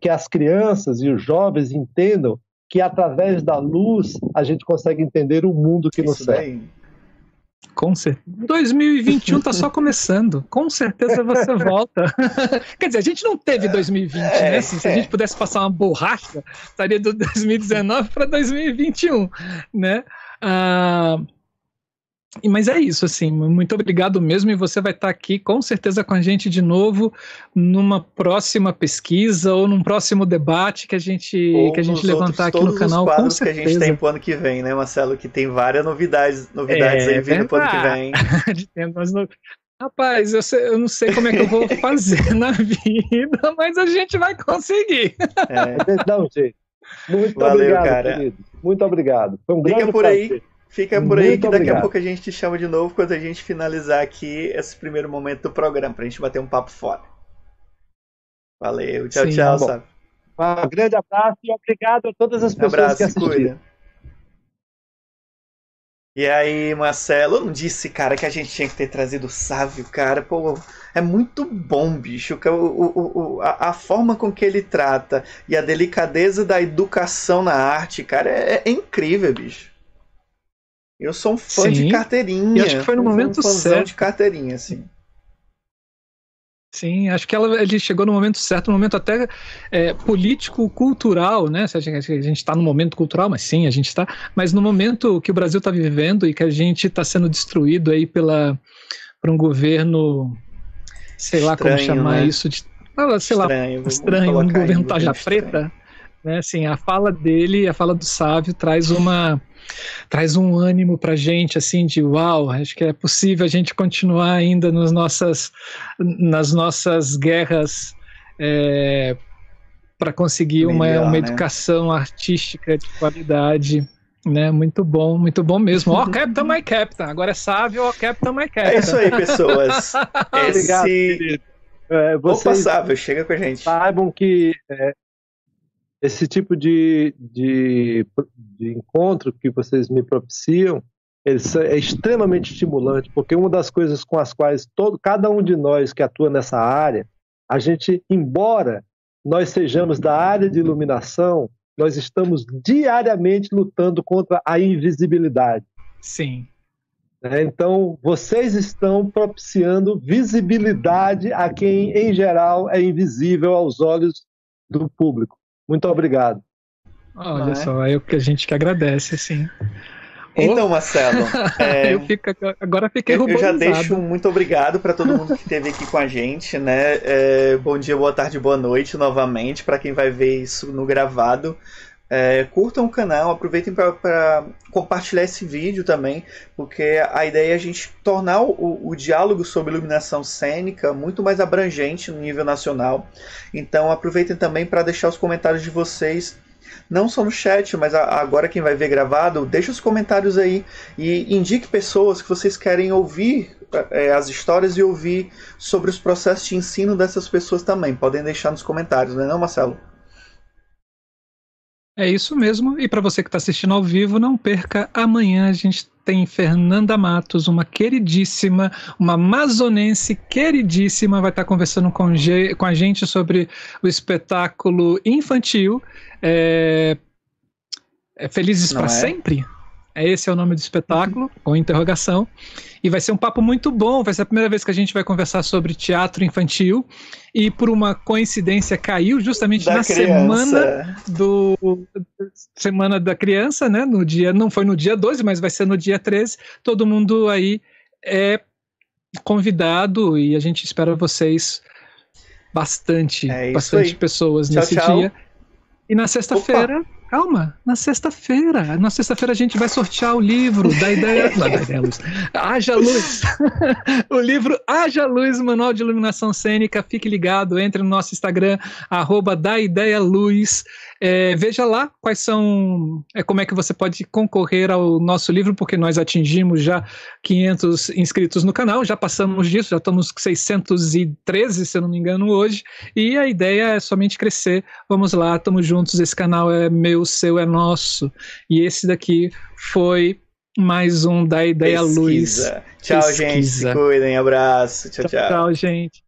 que as crianças e os jovens entendam que através da luz a gente consegue entender o mundo que nos serve. Com certeza. 2021 tá só começando. Com certeza você volta. *laughs* Quer dizer, a gente não teve 2020, é, né? Se, é. se, a gente pudesse passar uma borracha, estaria do 2019 para 2021, né? Ah, mas é isso, assim, muito obrigado mesmo. E você vai estar aqui com certeza com a gente de novo numa próxima pesquisa ou num próximo debate que a gente, ou que a gente levantar aqui no canal. Os quadros com certeza. que a gente tem pro ano que vem, né, Marcelo? Que tem várias novidades, novidades é, aí vindo pro ano que vem. *laughs* Rapaz, eu, sei, eu, não sei como é que eu vou *laughs* fazer na vida, mas a gente vai conseguir. É. Dá um jeito. Muito Valeu, obrigado, cara. Querido. Muito obrigado. Foi um Fica grande por prazer. aí. Fica por aí Muito que daqui obrigado. a pouco a gente te chama de novo quando a gente finalizar aqui esse primeiro momento do programa, pra gente bater um papo fora. Valeu, tchau, Sim, tchau, sabe? Um grande abraço e obrigado a todas as pessoas abraço, que assistiram. E aí, Marcelo, eu não disse, cara, que a gente tinha que ter trazido o Sávio, cara. Pô, é muito bom, bicho. O, o, o, a, a, forma com que ele trata e a delicadeza da educação na arte, cara, é, é incrível, bicho. Eu sou um fã Sim, de carteirinha. E acho que foi no momento um certo. de carteirinha, assim. Sim, acho que ela, ele chegou no momento certo, no momento até é, político-cultural, né? A gente está no momento cultural, mas sim, a gente está. Mas no momento que o Brasil está vivendo e que a gente está sendo destruído aí pela, por um governo sei lá estranho, como chamar né? isso, de, sei estranho, lá, estranho, um governo taja preta. Né, assim, a fala dele, a fala do sábio traz uma traz um ânimo para gente assim de uau, acho que é possível a gente continuar ainda nas nossas nas nossas guerras é, para conseguir Melhor, uma, uma né? educação artística de qualidade. Né, muito bom, muito bom mesmo. Ó, oh, Captain My Captain, agora é sábio, ó, oh, Captain My Captain. É isso aí, pessoas. *laughs* Obrigado, Esse... É, vocês Opa, sábio, chega com a gente. Saibam que é, esse tipo de, de, de encontro que vocês me propiciam é extremamente estimulante, porque uma das coisas com as quais todo, cada um de nós que atua nessa área, a gente, embora nós sejamos da área de iluminação, nós estamos diariamente lutando contra a invisibilidade. Sim. É, então, vocês estão propiciando visibilidade a quem, em geral, é invisível aos olhos do público. Muito obrigado. Olha é? só, é o que a gente que agradece, sim. Então, Marcelo, *laughs* é, eu fico, agora fiquei Eu já deixo muito obrigado para todo mundo que esteve aqui com a gente, né? É, bom dia, boa tarde, boa noite novamente para quem vai ver isso no gravado. É, curtam o canal, aproveitem para compartilhar esse vídeo também, porque a ideia é a gente tornar o, o, diálogo sobre iluminação cênica muito mais abrangente no nível nacional. Então aproveitem também para deixar os comentários de vocês não só no chat, mas agora quem vai ver gravado, deixa os comentários aí e indique pessoas que vocês querem ouvir é, as histórias e ouvir sobre os processos de ensino dessas pessoas também. Podem deixar nos comentários, não é não, Marcelo? É isso mesmo. E para você que está assistindo ao vivo, não perca. Amanhã a gente tem Fernanda Matos, uma queridíssima, uma amazonense queridíssima, vai estar tá conversando com, com a gente sobre o espetáculo infantil é, é Felizes para é? Sempre? É esse é o nome do espetáculo, com interrogação. E vai ser um papo muito bom. Vai ser a primeira vez que a gente vai conversar sobre teatro infantil. E por uma coincidência caiu justamente da na criança. semana do semana da criança, né? No dia, não foi no dia 12, mas vai ser no dia 13. Todo mundo aí é convidado e a gente espera vocês bastante, é bastante pessoas tchau, nesse tchau. dia. E na sexta-feira, calma, na sexta-feira, na sexta-feira a gente vai sortear o livro da ideia, da ideia luz, Haja Luz, *laughs* o livro Haja Luz, Manual de Iluminação Cênica, fique ligado, entre no nosso Instagram, arroba da ideia luz, é, veja lá quais são, é, como é que você pode concorrer ao nosso livro, porque nós atingimos já 500 inscritos no canal, já passamos disso, já estamos com 613, se eu não me engano, hoje, e a ideia é somente crescer. Vamos lá, estamos juntos, esse canal é meu, seu, é nosso. E esse daqui foi mais um da Ideia Pesquisa. Luz. Tchau, Pesquisa. gente. Se cuidem. Abraço. tchau. Tchau, tchau gente.